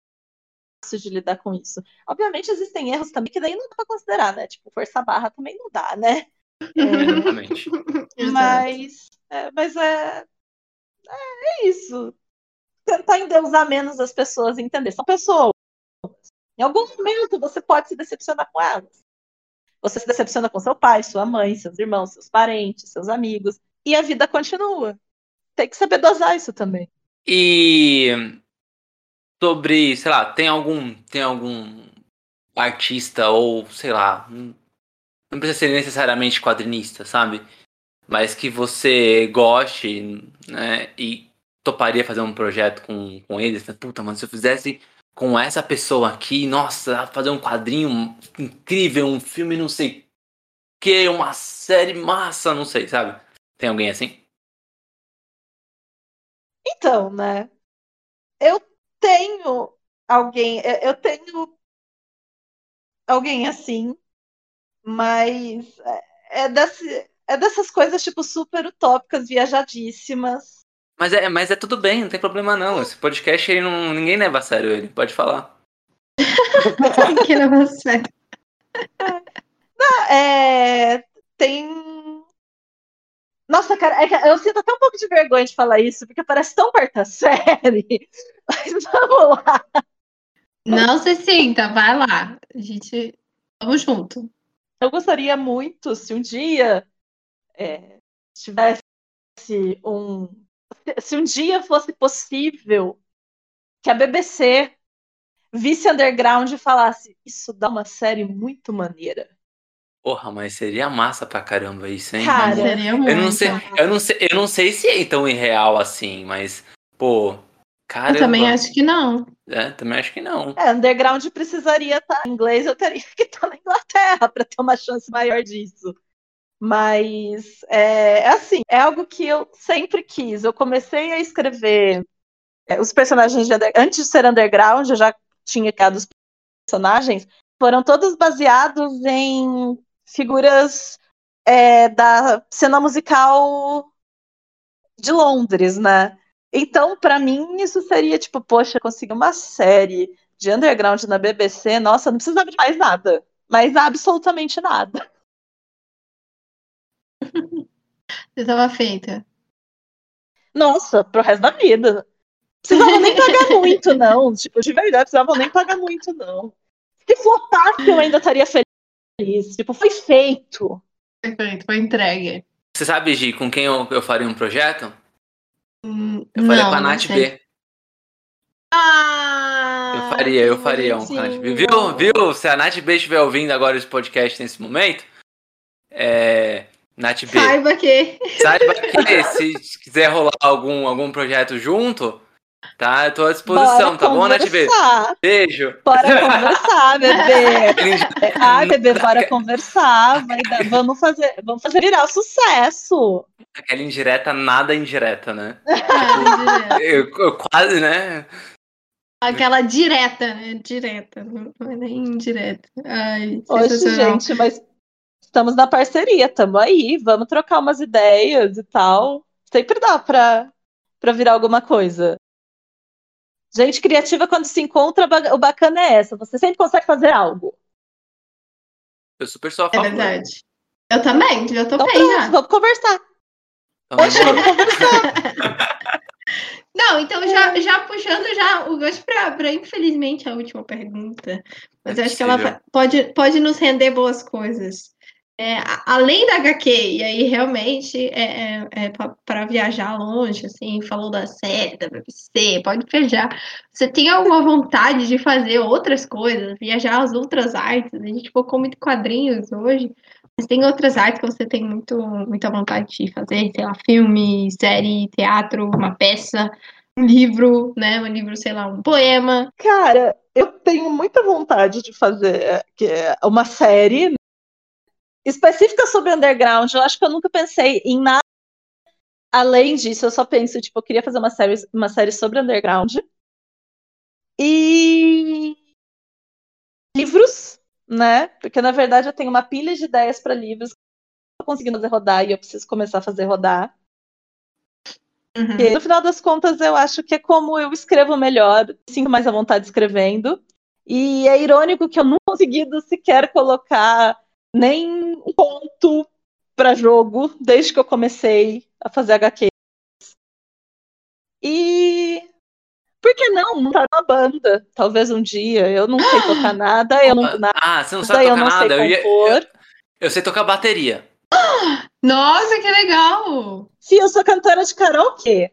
fácil de lidar com isso. Obviamente existem erros também que daí não dá pra considerar, né? Tipo, força barra também não dá, né? É, Exatamente. mas, é, mas é, é isso. Tentar endeusar menos as pessoas e entender. São pessoas. Em algum momento você pode se decepcionar com elas. Você se decepciona com seu pai, sua mãe, seus irmãos, seus parentes, seus amigos. E a vida continua. Tem que saber dosar isso também. E sobre, sei lá, tem algum, tem algum artista ou, sei lá, não precisa ser necessariamente quadrinista, sabe? Mas que você goste, né? E toparia fazer um projeto com, com eles. né? Puta, mano, se eu fizesse com essa pessoa aqui, nossa, fazer um quadrinho incrível, um filme não sei que, uma série massa, não sei, sabe? Tem alguém assim? Então, né? Eu tenho alguém, eu eu tenho alguém assim, mas é, é, desse- é dessas coisas, tipo, super utópicas, viajadíssimas. Mas é, mas é tudo bem, não tem problema não. Esse podcast aí não, ninguém leva a sério ele, pode falar. que não sério. É, tem. Nossa, cara, é que eu sinto até um pouco de vergonha de falar isso, porque parece tão quarta série. Mas vamos lá. Não se sinta, vai lá. A gente. Vamos junto. Eu gostaria muito se um dia é, tivesse um. Se um dia fosse possível que a BBC visse underground e falasse: Isso dá uma série muito maneira. Porra, mas seria massa pra caramba isso, hein? Cara, Seria muito. eu não sei, eu não sei, eu não sei se é tão irreal assim, mas pô, caramba. Eu também acho que não. É, também acho que não. É, underground precisaria estar em inglês, eu teria que estar na Inglaterra para ter uma chance maior disso. Mas é, é assim, é algo que eu sempre quis. Eu comecei a escrever é, os personagens de antes de ser underground, eu já tinha criado os personagens, foram todos baseados em figuras é, da cena musical de Londres, né? Então, pra mim, isso seria tipo, poxa, conseguir uma série de underground na BBC, nossa, não precisava de mais nada. Mas absolutamente nada. Você estava feita. Nossa, pro resto da vida. Precisava nem pagar muito, não. Tipo, de verdade, precisava nem pagar muito, não. Se flopasse, eu ainda estaria feliz. Tipo, foi feito. Perfeito, foi entregue. Você sabe, Gi, com quem eu, eu faria um projeto? Hum, Eu faria não, com a Nath. B. Ah, Eu faria, eu faria um com a Nath B. Viu? Viu? Se a Nath B estiver ouvindo agora esse podcast nesse momento, é. Nath B. Saiba que. Saiba que se quiser rolar algum, algum projeto junto, Tá, eu tô à disposição, Bora tá bom, né, TV? conversar. Beijo. Bora conversar, bebê. Ai, bebê, bora conversar. Vai dar- vamos, fazer, vamos fazer virar sucesso. Aquela indireta, nada indireta, né? Direto. Eu, eu quase, né? Aquela direta, né? Direta, não é nem indireta. Ai, Hoje, sensacional. gente, mas estamos na parceria, estamos aí. Vamos trocar umas ideias e tal. Sempre dá pra, pra virar alguma coisa. Gente criativa, quando se encontra, o bacana é essa. Você sempre consegue fazer algo. Eu super sou a É favor. verdade. Eu também, já tô Então bem pronto, já. vamos conversar. Então, Hoje vamos conversar. Não, então já, já puxando já o gancho pra, pra, infelizmente, a última pergunta. Mas É eu acho que ela pode, pode nos render boas coisas. É, além da HQ, e aí realmente é, é, é para viajar longe, assim, falou da série, da BBC, pode viajar. Você tem alguma vontade de fazer outras coisas, viajar as outras artes? A gente focou muito quadrinhos hoje, mas tem outras artes que você tem muito, muita vontade de fazer, sei lá, filme, série, teatro, uma peça, um livro, né? Um livro, sei lá, um poema. Cara, eu tenho muita vontade de fazer é, é uma série específica sobre underground. Eu acho que eu nunca pensei em nada além disso. Eu só penso, tipo, eu queria fazer uma série, uma série sobre underground. E livros, né? Porque na verdade eu tenho uma pilha de ideias para livros que eu não tô conseguindo fazer rodar e eu preciso começar a fazer rodar. Uhum. Porque, no final das contas, eu acho que é como eu escrevo melhor, me sinto mais à vontade escrevendo. E é irônico que eu não conseguido sequer colocar nem um ponto para jogo desde que eu comecei a fazer HQ. E por que não montar uma banda? Talvez um dia. Eu não sei tocar nada, eu não nada, Ah, você não sabe eu tocar não sei nada? Eu, ia- eu, eu sei tocar bateria. Nossa, que legal! Se eu sou cantora de karaokê.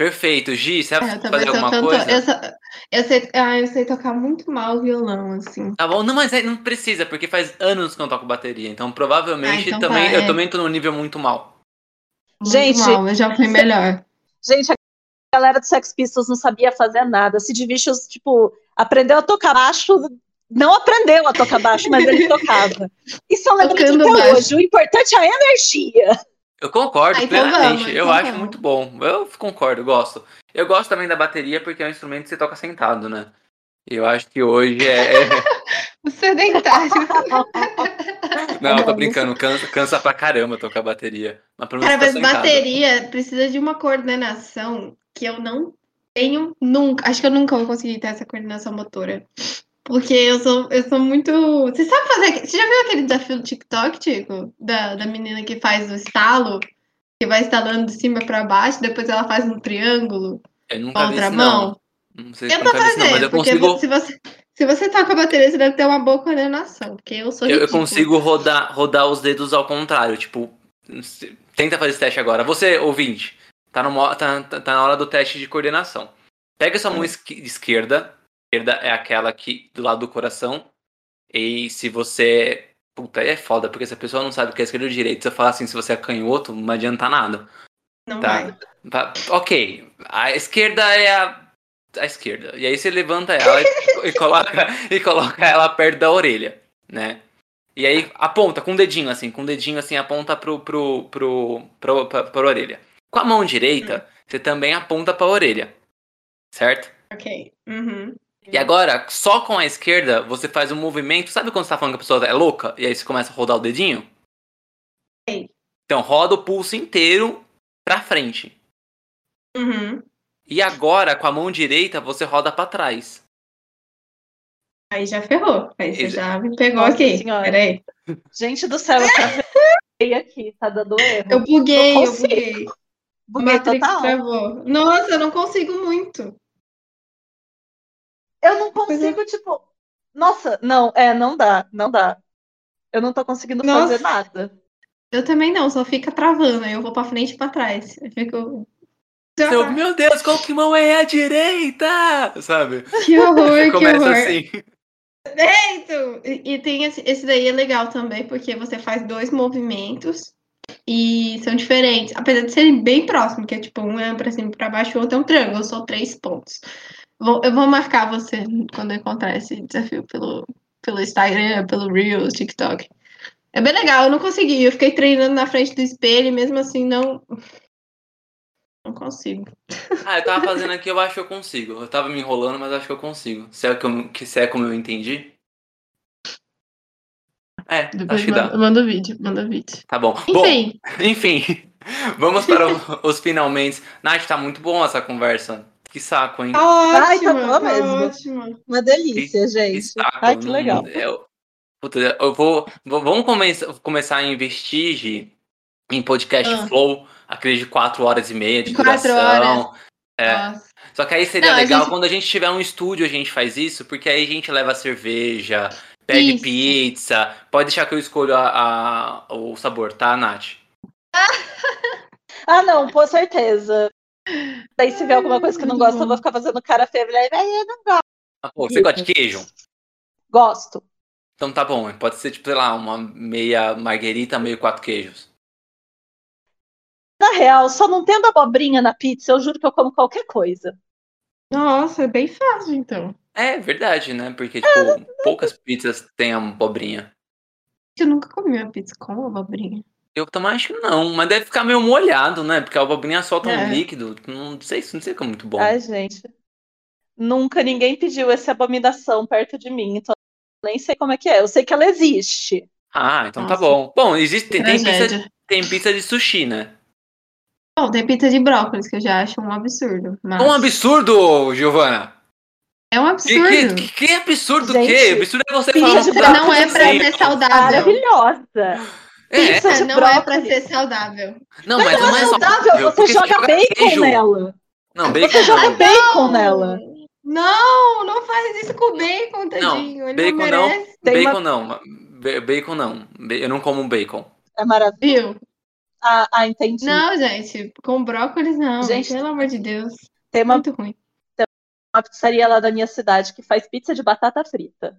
Perfeito. Gi, você É, vai também fazer alguma coisa? Eu, só- eu sei, ah, eu sei tocar muito mal violão, assim. Tá bom, não, mas não precisa, porque faz anos que eu não toco bateria. Então provavelmente Ah, então também, tá, eu é. também tô num nível muito mal. Muito Gente, mal, eu já fui melhor. Gente, a galera do Sex Pistols não sabia fazer nada. Sid Vicious, tipo, aprendeu a tocar baixo, não aprendeu a tocar baixo, mas ele tocava. Isso é um até baixo. hoje. O importante é a energia. Eu concordo Ah, então plenamente. vamos, eu então acho vamos. muito bom. Eu concordo, gosto. Eu gosto também da bateria porque é um instrumento que você toca sentado, né? Eu acho que hoje é. é- O sedentário. Não, eu tô brincando, cansa, cansa pra caramba tocar bateria. Mas Cara, mas tá bateria precisa de uma coordenação que eu não tenho nunca. Acho que eu nunca vou conseguir ter essa coordenação motora. Porque eu sou, eu sou muito. Você sabe fazer. Você já viu aquele desafio do TikTok, Tico? Da, da menina que faz o estalo? Que vai estalando de cima pra baixo, depois ela faz um triângulo com a outra mão. não. Não sei se Eu isso, não, mas eu porque consigo. se você, se você toca bateria, você deve ter uma boa coordenação. Porque eu sou Eu, consigo rodar, rodar os dedos ao contrário, tipo, tenta fazer esse teste agora. Você, ouvinte, tá, no, tá, tá, tá na hora do teste de coordenação. Pega sua mão esqui- esquerda, esquerda é aquela que do lado do coração, e se você. Puta, aí é foda, porque se a pessoa não sabe o que é esquerda ou direita, se eu falar assim, se você é canhoto, não adianta nada. Não Tá. vai. Ok, a esquerda é a, a esquerda. E aí você levanta ela e, e coloca, e coloca ela perto da orelha, né? E aí aponta com o dedinho, assim, com o dedinho assim, aponta pro, pro, pro, pro, pra, pra orelha. Com a mão direita, você também aponta pra orelha. Certo? Ok. Uhum. E agora, só com a esquerda, você faz um movimento. Sabe quando você tá falando que a pessoa é louca? E aí você começa a rodar o dedinho? Sei. Então, roda o pulso inteiro pra frente. Uhum. E agora, com a mão direita, você roda pra trás. Aí já ferrou. Aí você Exa- já me pegou Nossa aqui. Senhora. Peraí. Gente do céu, eu travei aqui, tá dando erro. Eu buguei, eu buguei. Buguei Matrix total. travou. Nossa, eu não consigo muito. Eu não é. consigo, tipo. Nossa, não, é, não dá, não dá. Eu não tô conseguindo Nossa. fazer nada. Eu também não, só fica travando. Aí eu vou pra frente e pra trás. Eu fico. Seu, meu Deus, qual que mão é a direita? Sabe? Que horror, que Começa horror. assim. Eita! E, e tem esse, esse daí é legal também, porque você faz dois movimentos E são diferentes, apesar de serem bem próximos, que é tipo, um é pra cima e pra baixo, o outro é um triângulo, são três pontos. Vou- eu vou marcar você quando eu encontrar esse desafio pelo, pelo Instagram, pelo Reels, TikTok. É bem legal, eu não consegui. Eu fiquei treinando na frente do espelho e mesmo assim não. Não consigo. Ah, eu tava fazendo aqui, eu acho que eu consigo. Eu tava me enrolando, mas acho que eu consigo. Se é, que eu- se é como eu entendi. É, Depois acho que manda, dá. manda o vídeo, manda o vídeo. Tá bom. Bom, Enfim, enfim. Vamos para os finalmente. Nath, tá muito bom essa conversa. Que saco, hein? tá ótimo. Ai, tá boa mesmo. ótimo. Uma delícia, Que gente. saco. Ai, que não- legal. Eu, puta, eu vou, vou- Vamos começar, começar a investir em podcast Ah. flow, aquele de 4 horas e meia de Quatro duração. É. Nossa. Só que aí seria Não, a legal gente- quando a gente tiver um estúdio, a gente faz isso, porque aí a gente leva cerveja, pede Isso. pizza. Pode deixar que eu escolho a, a- o sabor, tá, Nath? Ah, não, com certeza. Daí se vê alguma coisa que eu não gosto, eu vou ficar fazendo cara feia. Ai, eu não gosto. Ah, pô, você gosta de queijo? Gosto. Então tá bom, pode ser tipo, sei lá, uma meia marguerita, meio quatro queijos. Na real, só não tendo abobrinha na pizza, eu juro que eu como qualquer coisa. Nossa, é bem fácil então. É verdade, né? Porque, tipo, poucas pizzas têm abobrinha. Eu nunca comi uma pizza com abobrinha. Eu também acho que não, mas deve ficar meio molhado, né? Porque a abobrinha solta É. um líquido. Não sei, não sei como é muito bom. Ai, gente. Nunca ninguém pediu essa abominação perto de mim, então nem sei como é que é. Eu sei que ela existe. Ah, então tá Nossa. bom. Bom, existe, tem, tem pizza, Tragédia. tem pizza de sushi, né? Bom, tem pizza de brócolis, que eu já acho um absurdo. Mas... Um absurdo, Giovana! É um Que, absurdo. que, que absurdo Gente, o quê? Absurdo é você falar de um prato não é de pra ser saudável. Maravilhosa. É, Pizza de não é pra ser saudável. não, Mas, mas não é saudável, você porque joga bacon queijo. nela. Não, bacon Você joga não. bacon nela. Não, não faz isso com o bacon, tadinho. Ele bacon não não. merece. Tem Bacon não. Ba- Bacon não. Eu não como bacon. É maravilhoso. Viu? Ah, ah, entendi. Não, gente, com brócolis não. Gente, pelo amor de Deus. Tem uma, Muito ruim. uma pizzaria lá da minha cidade que faz pizza de batata frita.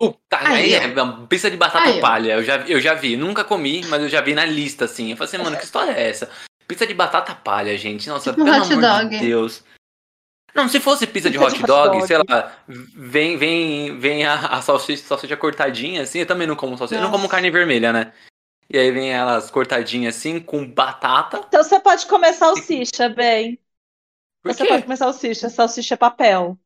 Puta, aí Aí, é uma pizza de batata Aí, palha. Eu já, eu já vi. Nunca comi, mas eu já vi na lista, assim. Eu falei assim, mano, que história é essa? Pizza de batata palha, gente. Nossa, Tipo pelo hot amor dog. de Deus. Não, se fosse pizza de Pizza hot de hot dog, dog. sei lá, vem, vem, vem a, a salsicha, salsicha cortadinha, assim, eu também não como salsicha, eu não como Nossa. carne vermelha, né? E aí vem elas cortadinhas assim, com batata. Então você pode comer salsicha, bem. Por Você pode comer salsicha. Salsicha é papel.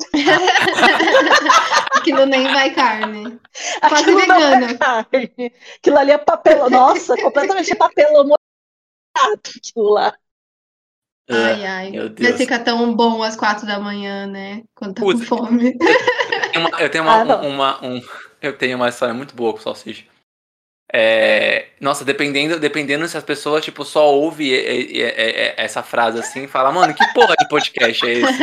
Aquilo nem vai carne. Quase Aquilo não é vegano. carne. Aquilo ali é papel. Nossa, completamente papelão molhado aquilo lá. Ai, ai. Meu Mas Deus. fica tão bom às quatro da manhã, né? Quando tá Putz. com fome. Eu tenho uma, eu tenho uma, Ah, não. uma- um, eu tenho uma história muito boa com salsicha. É, nossa, dependendo, dependendo se as pessoas tipo só ouvem essa frase assim, e fala, mano, que porra de podcast é esse?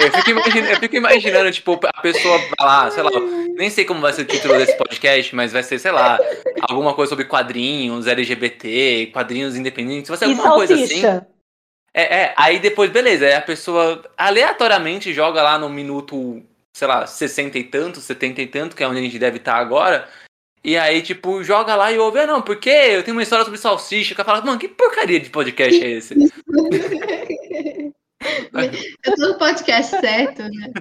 Eu fico, imaginando, eu fico imaginando, tipo, a pessoa vai lá, sei lá, nem sei como vai ser o título desse podcast, mas vai ser, sei lá, alguma coisa sobre quadrinhos, LGBT, quadrinhos independentes, vai ser alguma coisa assim. É, é, aí depois, beleza, aí a pessoa aleatoriamente joga lá no minuto, sei lá, 60 e tanto, 70 e tanto, que é onde a gente deve estar agora. E aí, tipo, joga lá e ouve, ah, não, porque eu tenho uma história sobre salsicha, que ela fala, mano, que porcaria de podcast é esse? Eu tô no podcast certo, né?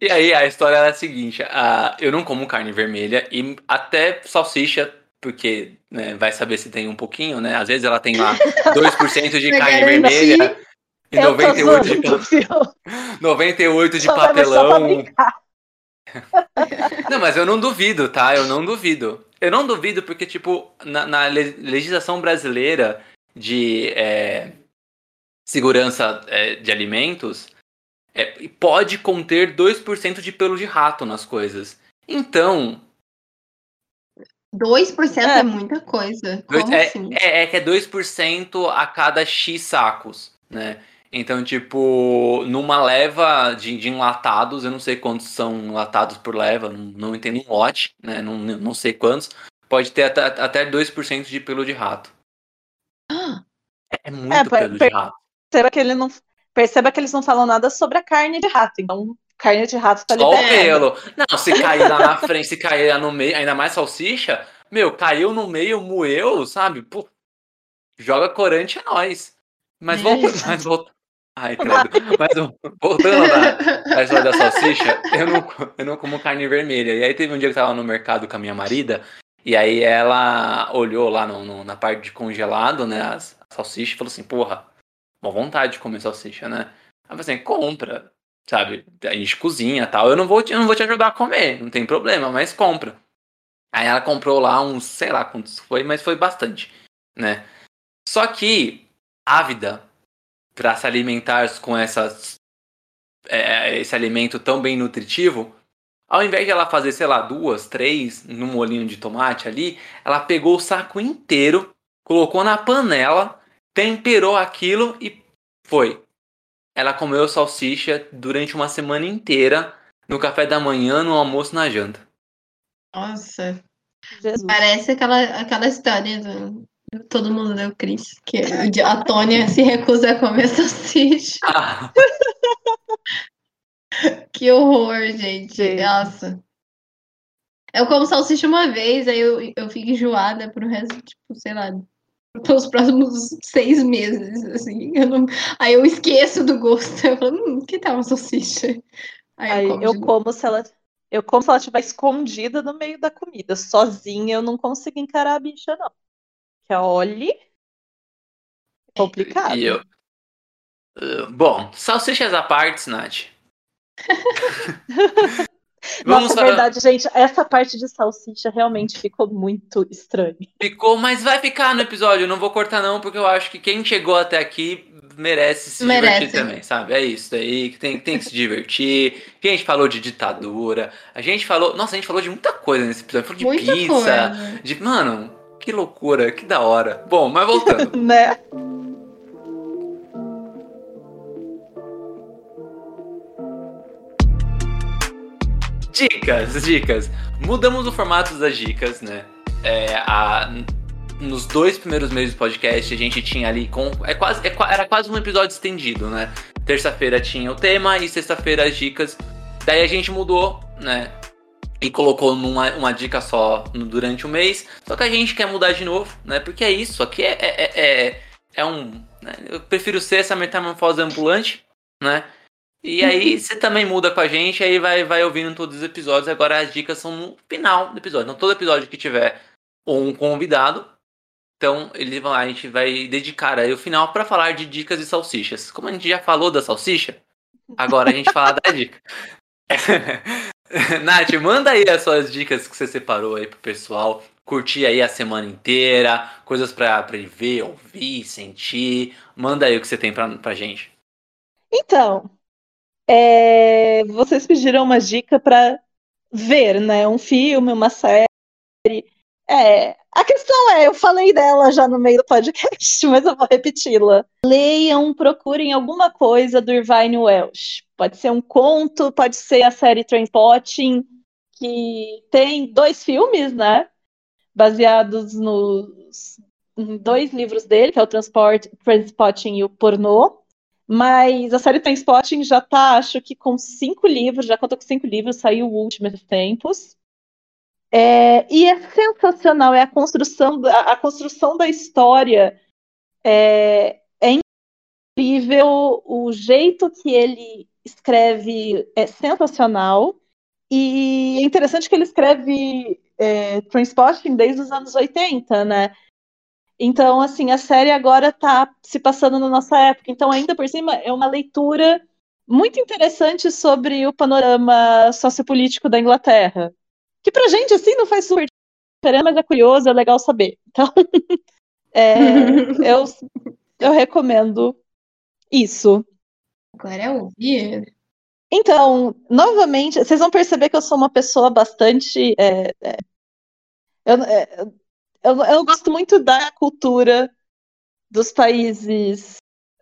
E aí a história é a seguinte, ah, eu não como carne vermelha e até salsicha, porque né, vai saber se tem um pouquinho, né? Às vezes ela tem lá 2% de carne vermelha e Eu tô 98 de, zoando, viu? 98 de papelão. Não, mas eu não duvido, tá? Eu não duvido. Eu não duvido porque, tipo, na, na le- legislação brasileira de é, segurança é, de alimentos, é, pode conter 2% de pelo de rato nas coisas. Então, 2% é. É. muita coisa. Como é, assim? é, é que é 2% a cada X sacos, né? Então, tipo, numa leva de, de enlatados, eu não sei quantos são enlatados por leva, não, não entendo um lote, né? Não, não sei quantos. Pode ter até, até 2% de pelo de rato. É muito É, pelo de rato. Perceba que, ele não, perceba que eles não falam nada sobre a carne de rato. Então, carne de rato tá Só o liberada. pelo. Não, se cair lá na frente, se cair lá no meio, ainda mais salsicha, meu, caiu no meio, moeu, sabe? Pô, joga corante é nós. Mas É, exato. mas. Ai, credo. Mas voltando da, da história da salsicha, eu não, eu não como carne vermelha. E aí teve um dia que eu tava no mercado com a minha marida, e aí ela olhou lá no, no- na parte de congelado, né, as, as salsichas, e falou assim, porra, uma vontade de comer salsicha, né? Aí falei assim, compra, sabe? A gente cozinha tal. Eu não, vou te, eu não vou te ajudar a comer, não tem problema, mas compra. Aí ela comprou lá uns, sei lá quantos foi, mas foi bastante, né? Só que, ávida para se alimentar com essas, é, esse alimento tão bem nutritivo, ao invés de ela fazer, sei lá, duas, três no molinho de tomate ali, ela pegou o saco inteiro, colocou na panela, temperou aquilo e foi. Ela comeu salsicha durante uma semana inteira, no café da manhã, no almoço, na janta. Nossa, Jesus. parece aquela, aquela história do, do Todo Mundo Deu Cris, que a Tônia se recusa a comer salsicha. Ah, Que horror, gente. Nossa. Eu como salsicha uma vez, aí eu, eu fico enjoada pro resto, tipo, sei lá, pelos próximos seis meses, assim. Eu não... Aí eu esqueço do gosto. Eu falo, hum, que tal uma salsicha? Aí, Aí eu como. eu como se ela. Eu como se ela estiver escondida no meio da comida. Sozinha eu não consigo encarar a bicha, não. Que olhe. É complicado. e eu. Uh, bom, salsichas à parte, Nath. Nossa, é para- verdade, gente. Essa parte de salsicha realmente ficou muito estranha. Ficou, mas vai ficar no episódio. Eu não vou cortar, não, porque eu acho que quem chegou até aqui merece se Merece. divertir também, sabe? É isso aí, que tem, tem que se divertir. A gente falou de ditadura, a gente falou. Nossa, a gente falou de muita coisa nesse episódio. Falou de Muita pizza, coisa. de. Mano, que loucura, que da hora. Bom, mas voltando. Né? Dicas, dicas. Mudamos o formato das dicas, né? É, a, nos dois primeiros meses do podcast, a gente tinha ali com. É quase, é era quase um episódio estendido, né? Terça-feira tinha o tema e sexta-feira as dicas. Daí a gente mudou, né? E colocou numa uma dica só no- durante o mês. Só que a gente quer mudar de novo, né? Porque é isso, aqui é, é, é, é- é um. né? Eu prefiro ser essa metamorfose ambulante, né? E aí você também muda com a gente, aí vai, vai ouvindo todos os episódios. Agora as dicas são no final do episódio. Então todo episódio que tiver um convidado, então ele vai, a gente vai dedicar aí o final para falar de dicas de salsichas. Como a gente já falou da salsicha, agora a gente fala da dica. Nath, manda aí as suas dicas que você separou aí pro pessoal curtir aí a semana inteira, coisas pra ele ver, ouvir, sentir. Manda aí o que você tem pra, pra gente. Então, é, vocês pediram uma dica para ver, né? Um filme, uma série. É, a questão é, eu falei dela já no meio do podcast, mas eu vou repeti-la. Leiam, procurem alguma coisa do Irvine Welsh. Pode ser um conto, pode ser a série Trainspotting, que tem dois filmes, né? Baseados nos dois livros dele, que é o Transport, Transpotting e o Pornô. Mas a série Trainspotting já tá, acho que com cinco livros, já conta com cinco livros, saiu o último esses tempos. É, e é sensacional, é a construção, da- a construção da história é, é incrível, o jeito que ele escreve é sensacional. E é interessante que ele escreve é, Trainspotting desde os anos 80, né? Então, assim, a série agora tá se passando na nossa época. Então, ainda por cima, é uma leitura muito interessante sobre o panorama sociopolítico da Inglaterra. Que pra gente, assim, não faz super diferença, mas é curioso, é legal saber. Então, é, eu, eu recomendo isso. Agora é ouvir. Então, novamente, vocês vão perceber que eu sou uma pessoa bastante. é, é, eu, é, eu, eu gosto muito da cultura dos países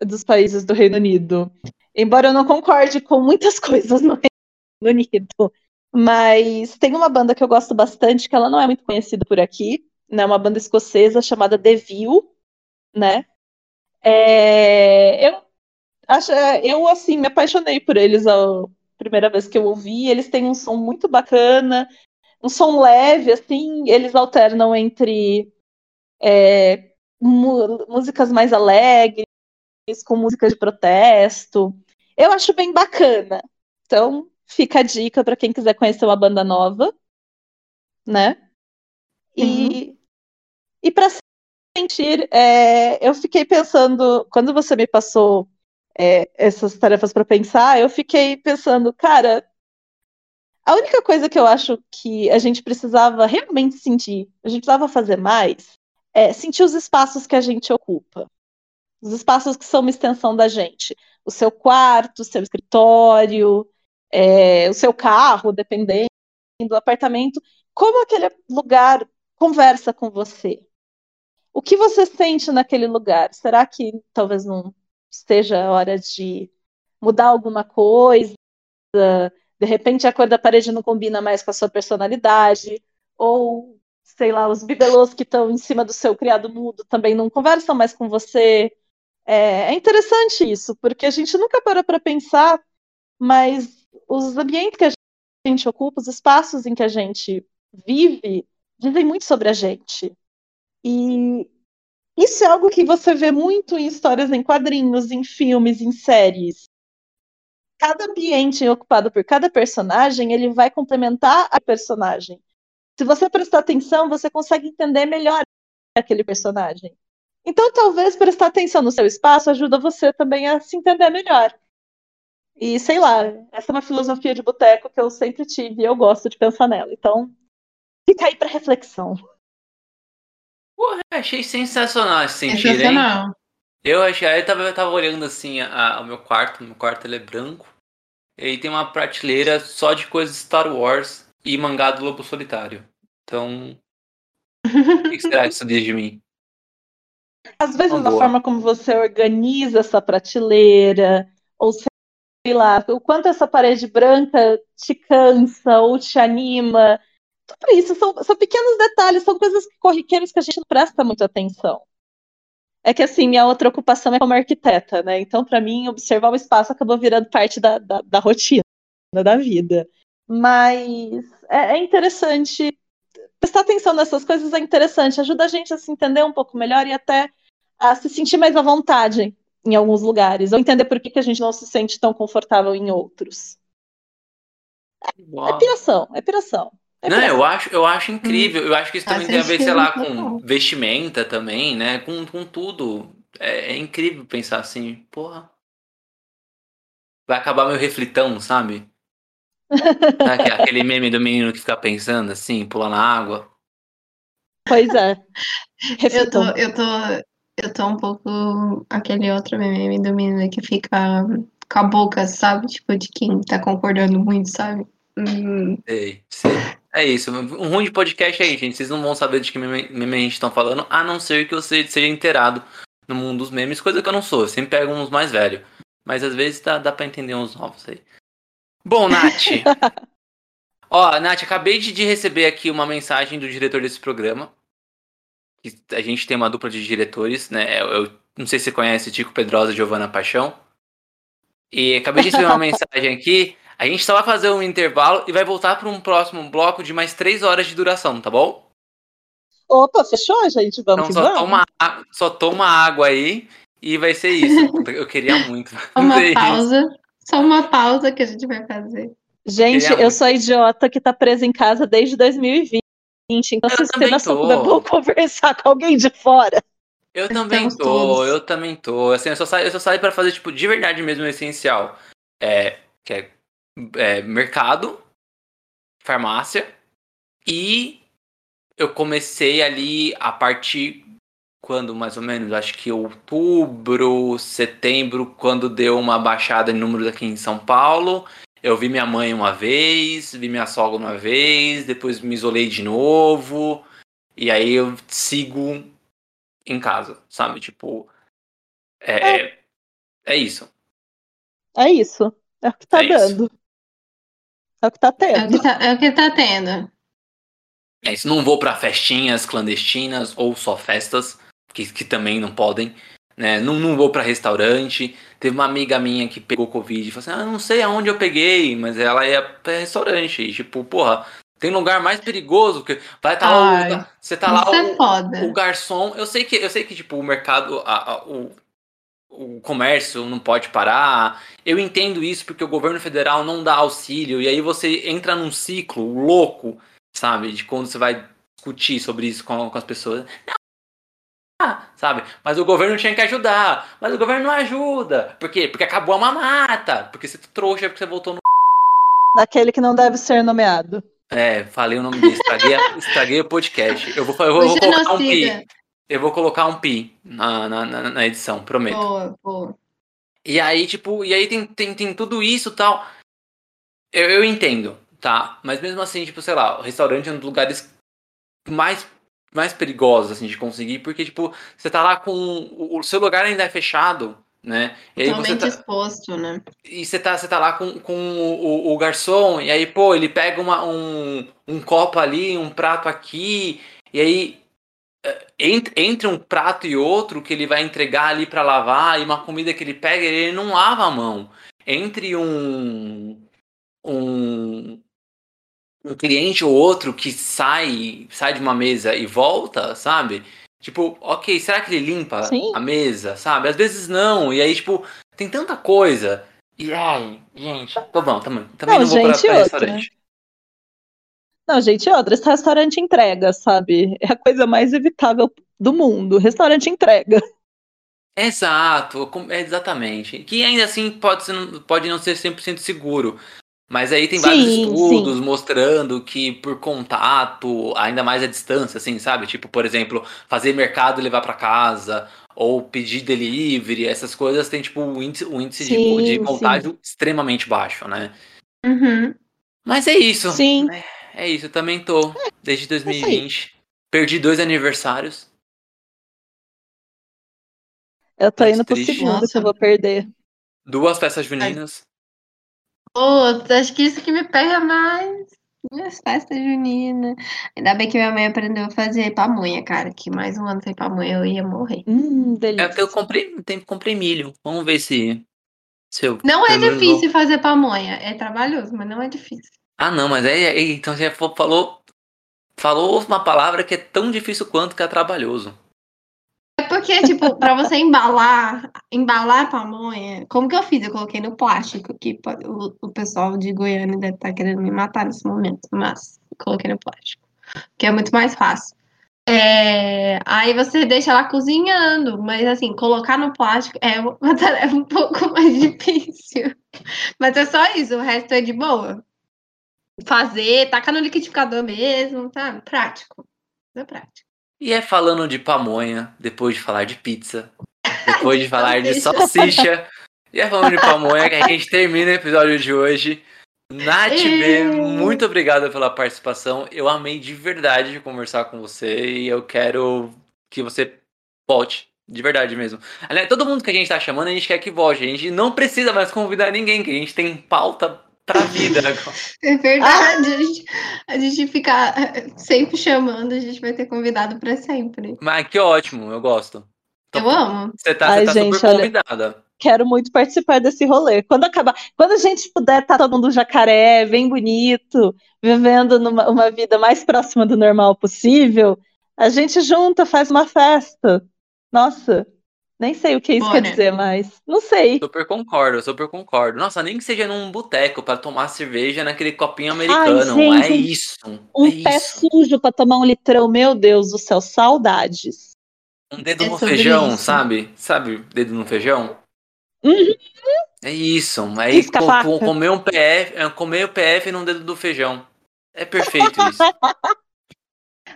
dos países do Reino Unido. Embora eu não concorde com muitas coisas no Reino Unido. Mas tem uma banda que eu gosto bastante, que ela não é muito conhecida por aqui, né? Uma banda escocesa chamada The View, né? É, eu acho, eu assim me apaixonei por eles a primeira vez que eu ouvi. Eles têm um som muito bacana, um som leve, assim, eles alternam entre é, músicas mais alegres, com música de protesto. Eu acho bem bacana. Então, fica a dica para quem quiser conhecer uma banda nova, né? E, uhum. e para sentir, é, eu fiquei pensando, quando você me passou é, essas tarefas para pensar, eu fiquei pensando, cara, a única coisa que eu acho que a gente precisava realmente sentir, a gente precisava fazer mais, é sentir os espaços que a gente ocupa. Os espaços que são uma extensão da gente. O seu quarto, o seu escritório, é, o seu carro, dependendo do apartamento. Como aquele lugar conversa com você? O que você sente naquele lugar? Será que talvez não seja a hora de mudar alguma coisa? De repente a cor da parede não combina mais com a sua personalidade? Ou, sei lá, os bibelôs que estão em cima do seu criado mudo também não conversam mais com você? É, é interessante isso, porque a gente nunca para para pensar, mas os ambientes que a gente ocupa, os espaços em que a gente vive, dizem muito sobre a gente. E isso é algo que você vê muito em histórias em quadrinhos, em filmes, em séries. Cada ambiente ocupado por cada personagem, ele vai complementar a personagem. Se você prestar atenção, você consegue entender melhor aquele personagem. Então, talvez prestar atenção no seu espaço ajuda você também a se entender melhor. E sei lá, essa é uma filosofia de boteco que eu sempre tive e eu gosto de pensar nela. Então, fica aí para reflexão. Porra, achei sensacional esse sentido, sensacional. hein? Eu achei, aí eu tava, eu tava olhando assim a, a, o meu quarto, meu quarto ele é branco. E aí tem uma prateleira só de coisas Star Wars e mangá do Lobo Solitário. Então, o que será que isso diz de mim? Às vezes, a forma como você organiza essa prateleira, ou sei lá, o quanto essa parede branca te cansa ou te anima. Tudo isso são, são pequenos detalhes, são coisas corriqueiras que a gente não presta muita atenção. É que assim, minha outra ocupação é como arquiteta, né? Então, para mim, observar o espaço acabou virando parte da, da, da rotina, da vida. Mas é, é interessante prestar atenção nessas coisas é interessante, ajuda a gente a se entender um pouco melhor e até a se sentir mais à vontade em alguns lugares, ou entender por que, que a gente não se sente tão confortável em outros. É, é piração, é piração. É não, eu acho, eu acho incrível. Hum. Eu acho que isso também tem a ver, sei lá, com vestimenta também, né? Com, com tudo. É, é incrível pensar assim, porra. Vai acabar meu reflitão, sabe? Aquele meme do menino que fica pensando assim, pular na água. Pois é. Eu tô, eu tô, eu tô um pouco aquele outro meme do menino que fica com a boca, sabe? Tipo, de quem tá concordando muito, sabe? Hum. Sei, sei. É isso. Um ruim de podcast é aí, gente. Vocês não vão saber de que meme, meme a gente tá falando, a não ser que você seja inteirado no mundo dos memes, coisa que eu não sou. Eu sempre pego uns mais velhos. Mas às vezes dá, dá pra entender uns novos aí. Bom, Nath. Ó, Nath, acabei de receber aqui uma mensagem do diretor desse programa. A gente tem uma dupla de diretores, né? Eu, eu não sei se você conhece Tico Pedrosa e Giovana Paixão. E acabei de receber uma mensagem aqui. A gente só vai fazer um intervalo e vai voltar para um próximo bloco de mais três horas de duração, tá bom? Opa, fechou, gente? Vamos então, só, vamos. Toma, só toma água aí e vai ser isso. Eu queria muito. Uma pausa. Isso. Só uma pausa que a gente vai fazer. Gente, eu sou a idiota que tá presa em casa desde 2020. Então, eu se vocês é bom conversar com alguém de fora. Eu também tô, todos. eu também tô. Assim, eu só saio, eu só saio pra fazer, tipo, de verdade mesmo o essencial. É, que é, é mercado, farmácia. E eu comecei ali a partir quando mais ou menos? Acho que outubro, setembro, quando deu uma baixada em números aqui em São Paulo. Eu vi minha mãe uma vez, vi minha sogra uma vez, depois me isolei de novo. E aí eu sigo em casa, sabe? Tipo. É, é, é isso. É isso. É o que tá é dando. Isso. É o que tá tendo. É o que tá, é o que tá tendo. É isso. Não vou para festinhas clandestinas ou só festas que, que também não podem. Né? Não, não vou para restaurante. Teve uma amiga minha que pegou Covid e falou assim: ah, não sei aonde eu peguei, mas ela ia pra restaurante. E, tipo, porra, Tem lugar mais perigoso que vai estar lá, Ai, o, você tá lá é o, o garçom. Eu sei que eu sei que tipo o mercado, a- a- o, o comércio não pode parar. Eu entendo isso porque o governo federal não dá auxílio e aí você entra num ciclo louco, sabe, de quando você vai discutir sobre isso com, com as pessoas. Ah, sabe? Mas o governo tinha que ajudar. Mas o governo não ajuda. Por quê? Porque acabou a mamata. Porque você trouxa, porque você voltou no. Daquele que não deve ser nomeado. É, falei o nome dele, estraguei, estraguei o podcast. Eu vou, eu vou, vou colocar um pi. Eu vou colocar um pi na, na, na, na edição, prometo. Boa, boa. E aí, tipo, e aí tem, tem, tem tudo isso e tal. Eu, eu entendo, tá? Mas mesmo assim, tipo, sei lá, o restaurante é um dos lugares mais, mais perigosos, assim, de conseguir, porque, tipo, você tá lá com. O, seu lugar ainda é fechado, né? E Totalmente tá, exposto, né? e você tá, você tá lá com, com o, o- o garçom, e aí, pô, ele pega uma, um, um copo ali, um prato aqui, e aí eh, entre, entre um prato e outro que ele vai entregar ali pra lavar, e uma comida que ele pega, ele não lava a mão. Entre um. um um cliente ou outro que sai sai de uma mesa e volta, sabe? Tipo, ok, será que ele limpa Sim. a mesa, sabe? Às vezes não, e aí, tipo, tem tanta coisa. E ai, gente, tá bom, também, também Não, não, vou pra, gente, pra outra. restaurante. Não, gente, outra, esse restaurante entrega, sabe? É a coisa mais evitável do mundo. Restaurante entrega. Exato, exatamente. Que ainda assim pode, ser, pode não ser 100% seguro. Mas aí tem vários Sim, estudos sim. mostrando que por contato, ainda mais a distância, assim, sabe? Tipo, por exemplo, fazer mercado e levar pra casa, ou pedir delivery, essas coisas tem, tipo, um índice, um índice de, Sim, de sim. contágio extremamente baixo, né? Uhum. Mas é isso. Sim. É isso, eu também tô. Desde 2020. Perdi dois aniversários. Eu tô Mas indo pro triste. segundo que Nossa. eu vou perder. Duas festas juninas. Pô, acho que isso que me pega mais. Minhas festas juninas. Ainda bem que minha mãe aprendeu a fazer pamonha, cara. Que mais um ano sem pamonha eu ia morrer. Hum, É delícia. que eu comprei, tem, comprei milho. Vamos ver se. se eu, Não é difícil fazer pamonha. É trabalhoso, mas não é difícil. Ah, não, mas aí, aí então você fa- falou. Falou uma palavra que é tão difícil quanto que é trabalhoso. É porque, tipo, pra você embalar, embalar a pamonha, como que eu fiz? Eu coloquei no plástico, que o, o pessoal de Goiânia deve estar querendo me matar nesse momento, mas coloquei no plástico, que é muito mais fácil. É, aí você deixa ela cozinhando, mas assim, colocar no plástico é uma tarefa um pouco mais difícil. Mas é só isso, o resto é de boa. Fazer, tacar no liquidificador mesmo, sabe? Prático. É prático. E é falando de pamonha, depois de falar de pizza, depois de falar de Salsicha. e é falando de pamonha que a gente termina o episódio de hoje. Nath B, muito obrigado pela participação. Eu amei de verdade de conversar com você e eu quero que você volte. De verdade mesmo. Aliás, todo mundo que a gente tá chamando, a gente quer que volte. A gente não precisa mais convidar ninguém, que a gente tem pauta pra vida agora. É verdade. A, gente, a gente fica eh, sempre chamando, a gente vai ter convidado pra sempre. Mas que ótimo, eu gosto. Eu amo. Você tá, Ai, você tá gente, super olha- convidada. Quero muito participar desse rolê. Quando acabar, quando a gente puder estar todo mundo jacaré, bem bonito, vivendo numa uma vida mais próxima do normal possível, a gente junta, faz uma festa. Nossa, nem sei o que isso Bora. quer dizer mais. Não sei. Super concordo, super concordo. Nossa, nem que seja num boteco pra tomar cerveja naquele copinho americano. gente, é um- isso. Um é pé isso. sujo pra tomar um litrão, meu Deus do céu, saudades. Um dedo É no feijão, isso. sabe? Sabe, dedo no feijão? Uhum. É isso. Aí Risca a co- faca. co- comer um PF, é, comer o PF num dedo do feijão. É perfeito isso.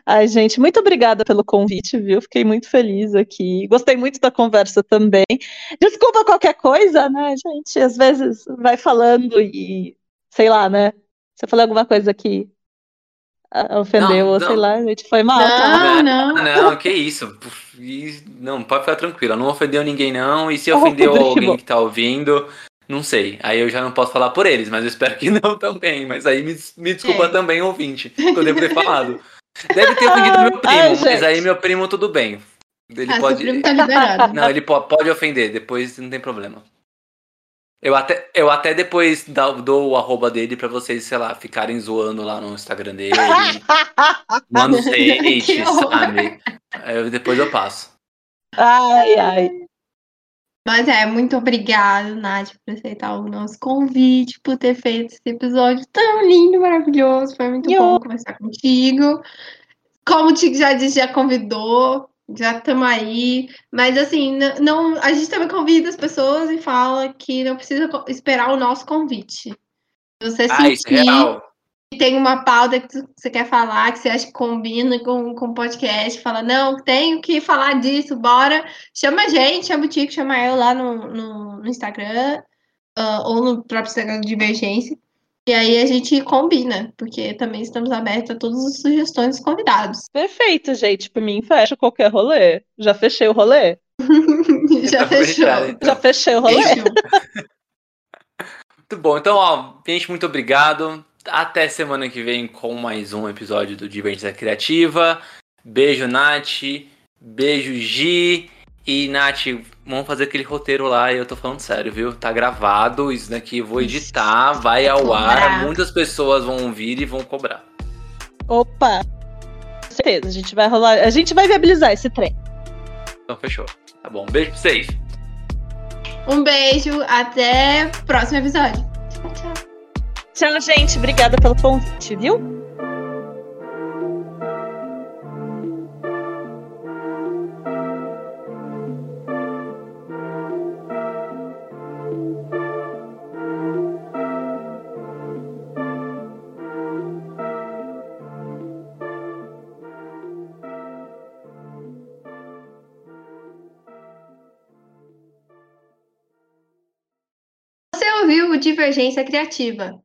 Ai, gente, muito obrigada pelo convite, viu? Fiquei muito feliz aqui. Gostei muito da conversa também. Desculpa qualquer coisa, né, gente? Às vezes vai falando e sei lá, né? Se eu falei alguma coisa que ah, ofendeu, Não, ou não. sei lá, a gente foi mal, tá? Não, não. Não, que isso. Não, pode ficar tranquila. Não ofendeu ninguém, não. E se Oh, ofendeu Rodrigo. alguém que tá ouvindo, não sei. Aí eu já não posso falar por eles, mas eu espero que não também. Mas aí me, me desculpa É. também, ouvinte, que eu devo ter falado. Deve ter ofendido meu primo, Ai, mas aí meu primo tudo bem. Ele Ah, pode. primo tá liberado. Não, ele po- pode ofender, depois não tem problema. Eu até, eu até depois dou, o arroba dele pra vocês, sei lá, ficarem zoando lá no Instagram dele. Manda os Que horror. sabe? Eu, depois eu passo. Ai, ai. Mas é, muito obrigada, Nath, por aceitar o nosso convite, por ter feito esse episódio tão lindo, maravilhoso. Foi muito Yo. bom conversar contigo. Como o Tico já disse, já convidou, já estamos aí. Mas assim, não, a gente também convida as pessoas e fala que não precisa esperar o nosso convite. Você Ah, isso é sentir real. Tem uma pauta que você quer falar, que você acha que combina com, com o podcast, fala, não, tenho que falar disso, bora. Chama a gente, chama o Tico, chama eu lá no, no, no Instagram, ah, ou no próprio Instagram do Divergência. E aí a gente combina, porque também estamos abertos a todas as sugestões dos convidados. Perfeito, gente. Por mim, fecha qualquer rolê. Já fechei o rolê. Já fechou. fechado, então. Já fechei o rolê. Fechou. Muito bom. Então, ó, gente, muito obrigado. Até semana que vem com mais um episódio do Divergência Criativa. Beijo, Nath. Beijo, Gi. E, Nath, vamos fazer aquele roteiro lá. E eu tô falando sério, viu? Tá gravado. Isso daqui eu vou editar. Vai ao ar. Muitas pessoas vão ouvir e vão cobrar. Opa! Com certeza, a gente vai rolar. A gente vai viabilizar esse trem. Então, fechou. Tá bom. Beijo pra vocês. Um beijo, até o próximo episódio. Tchau, gente. Obrigada pelo convite, viu? Divergência Criativa?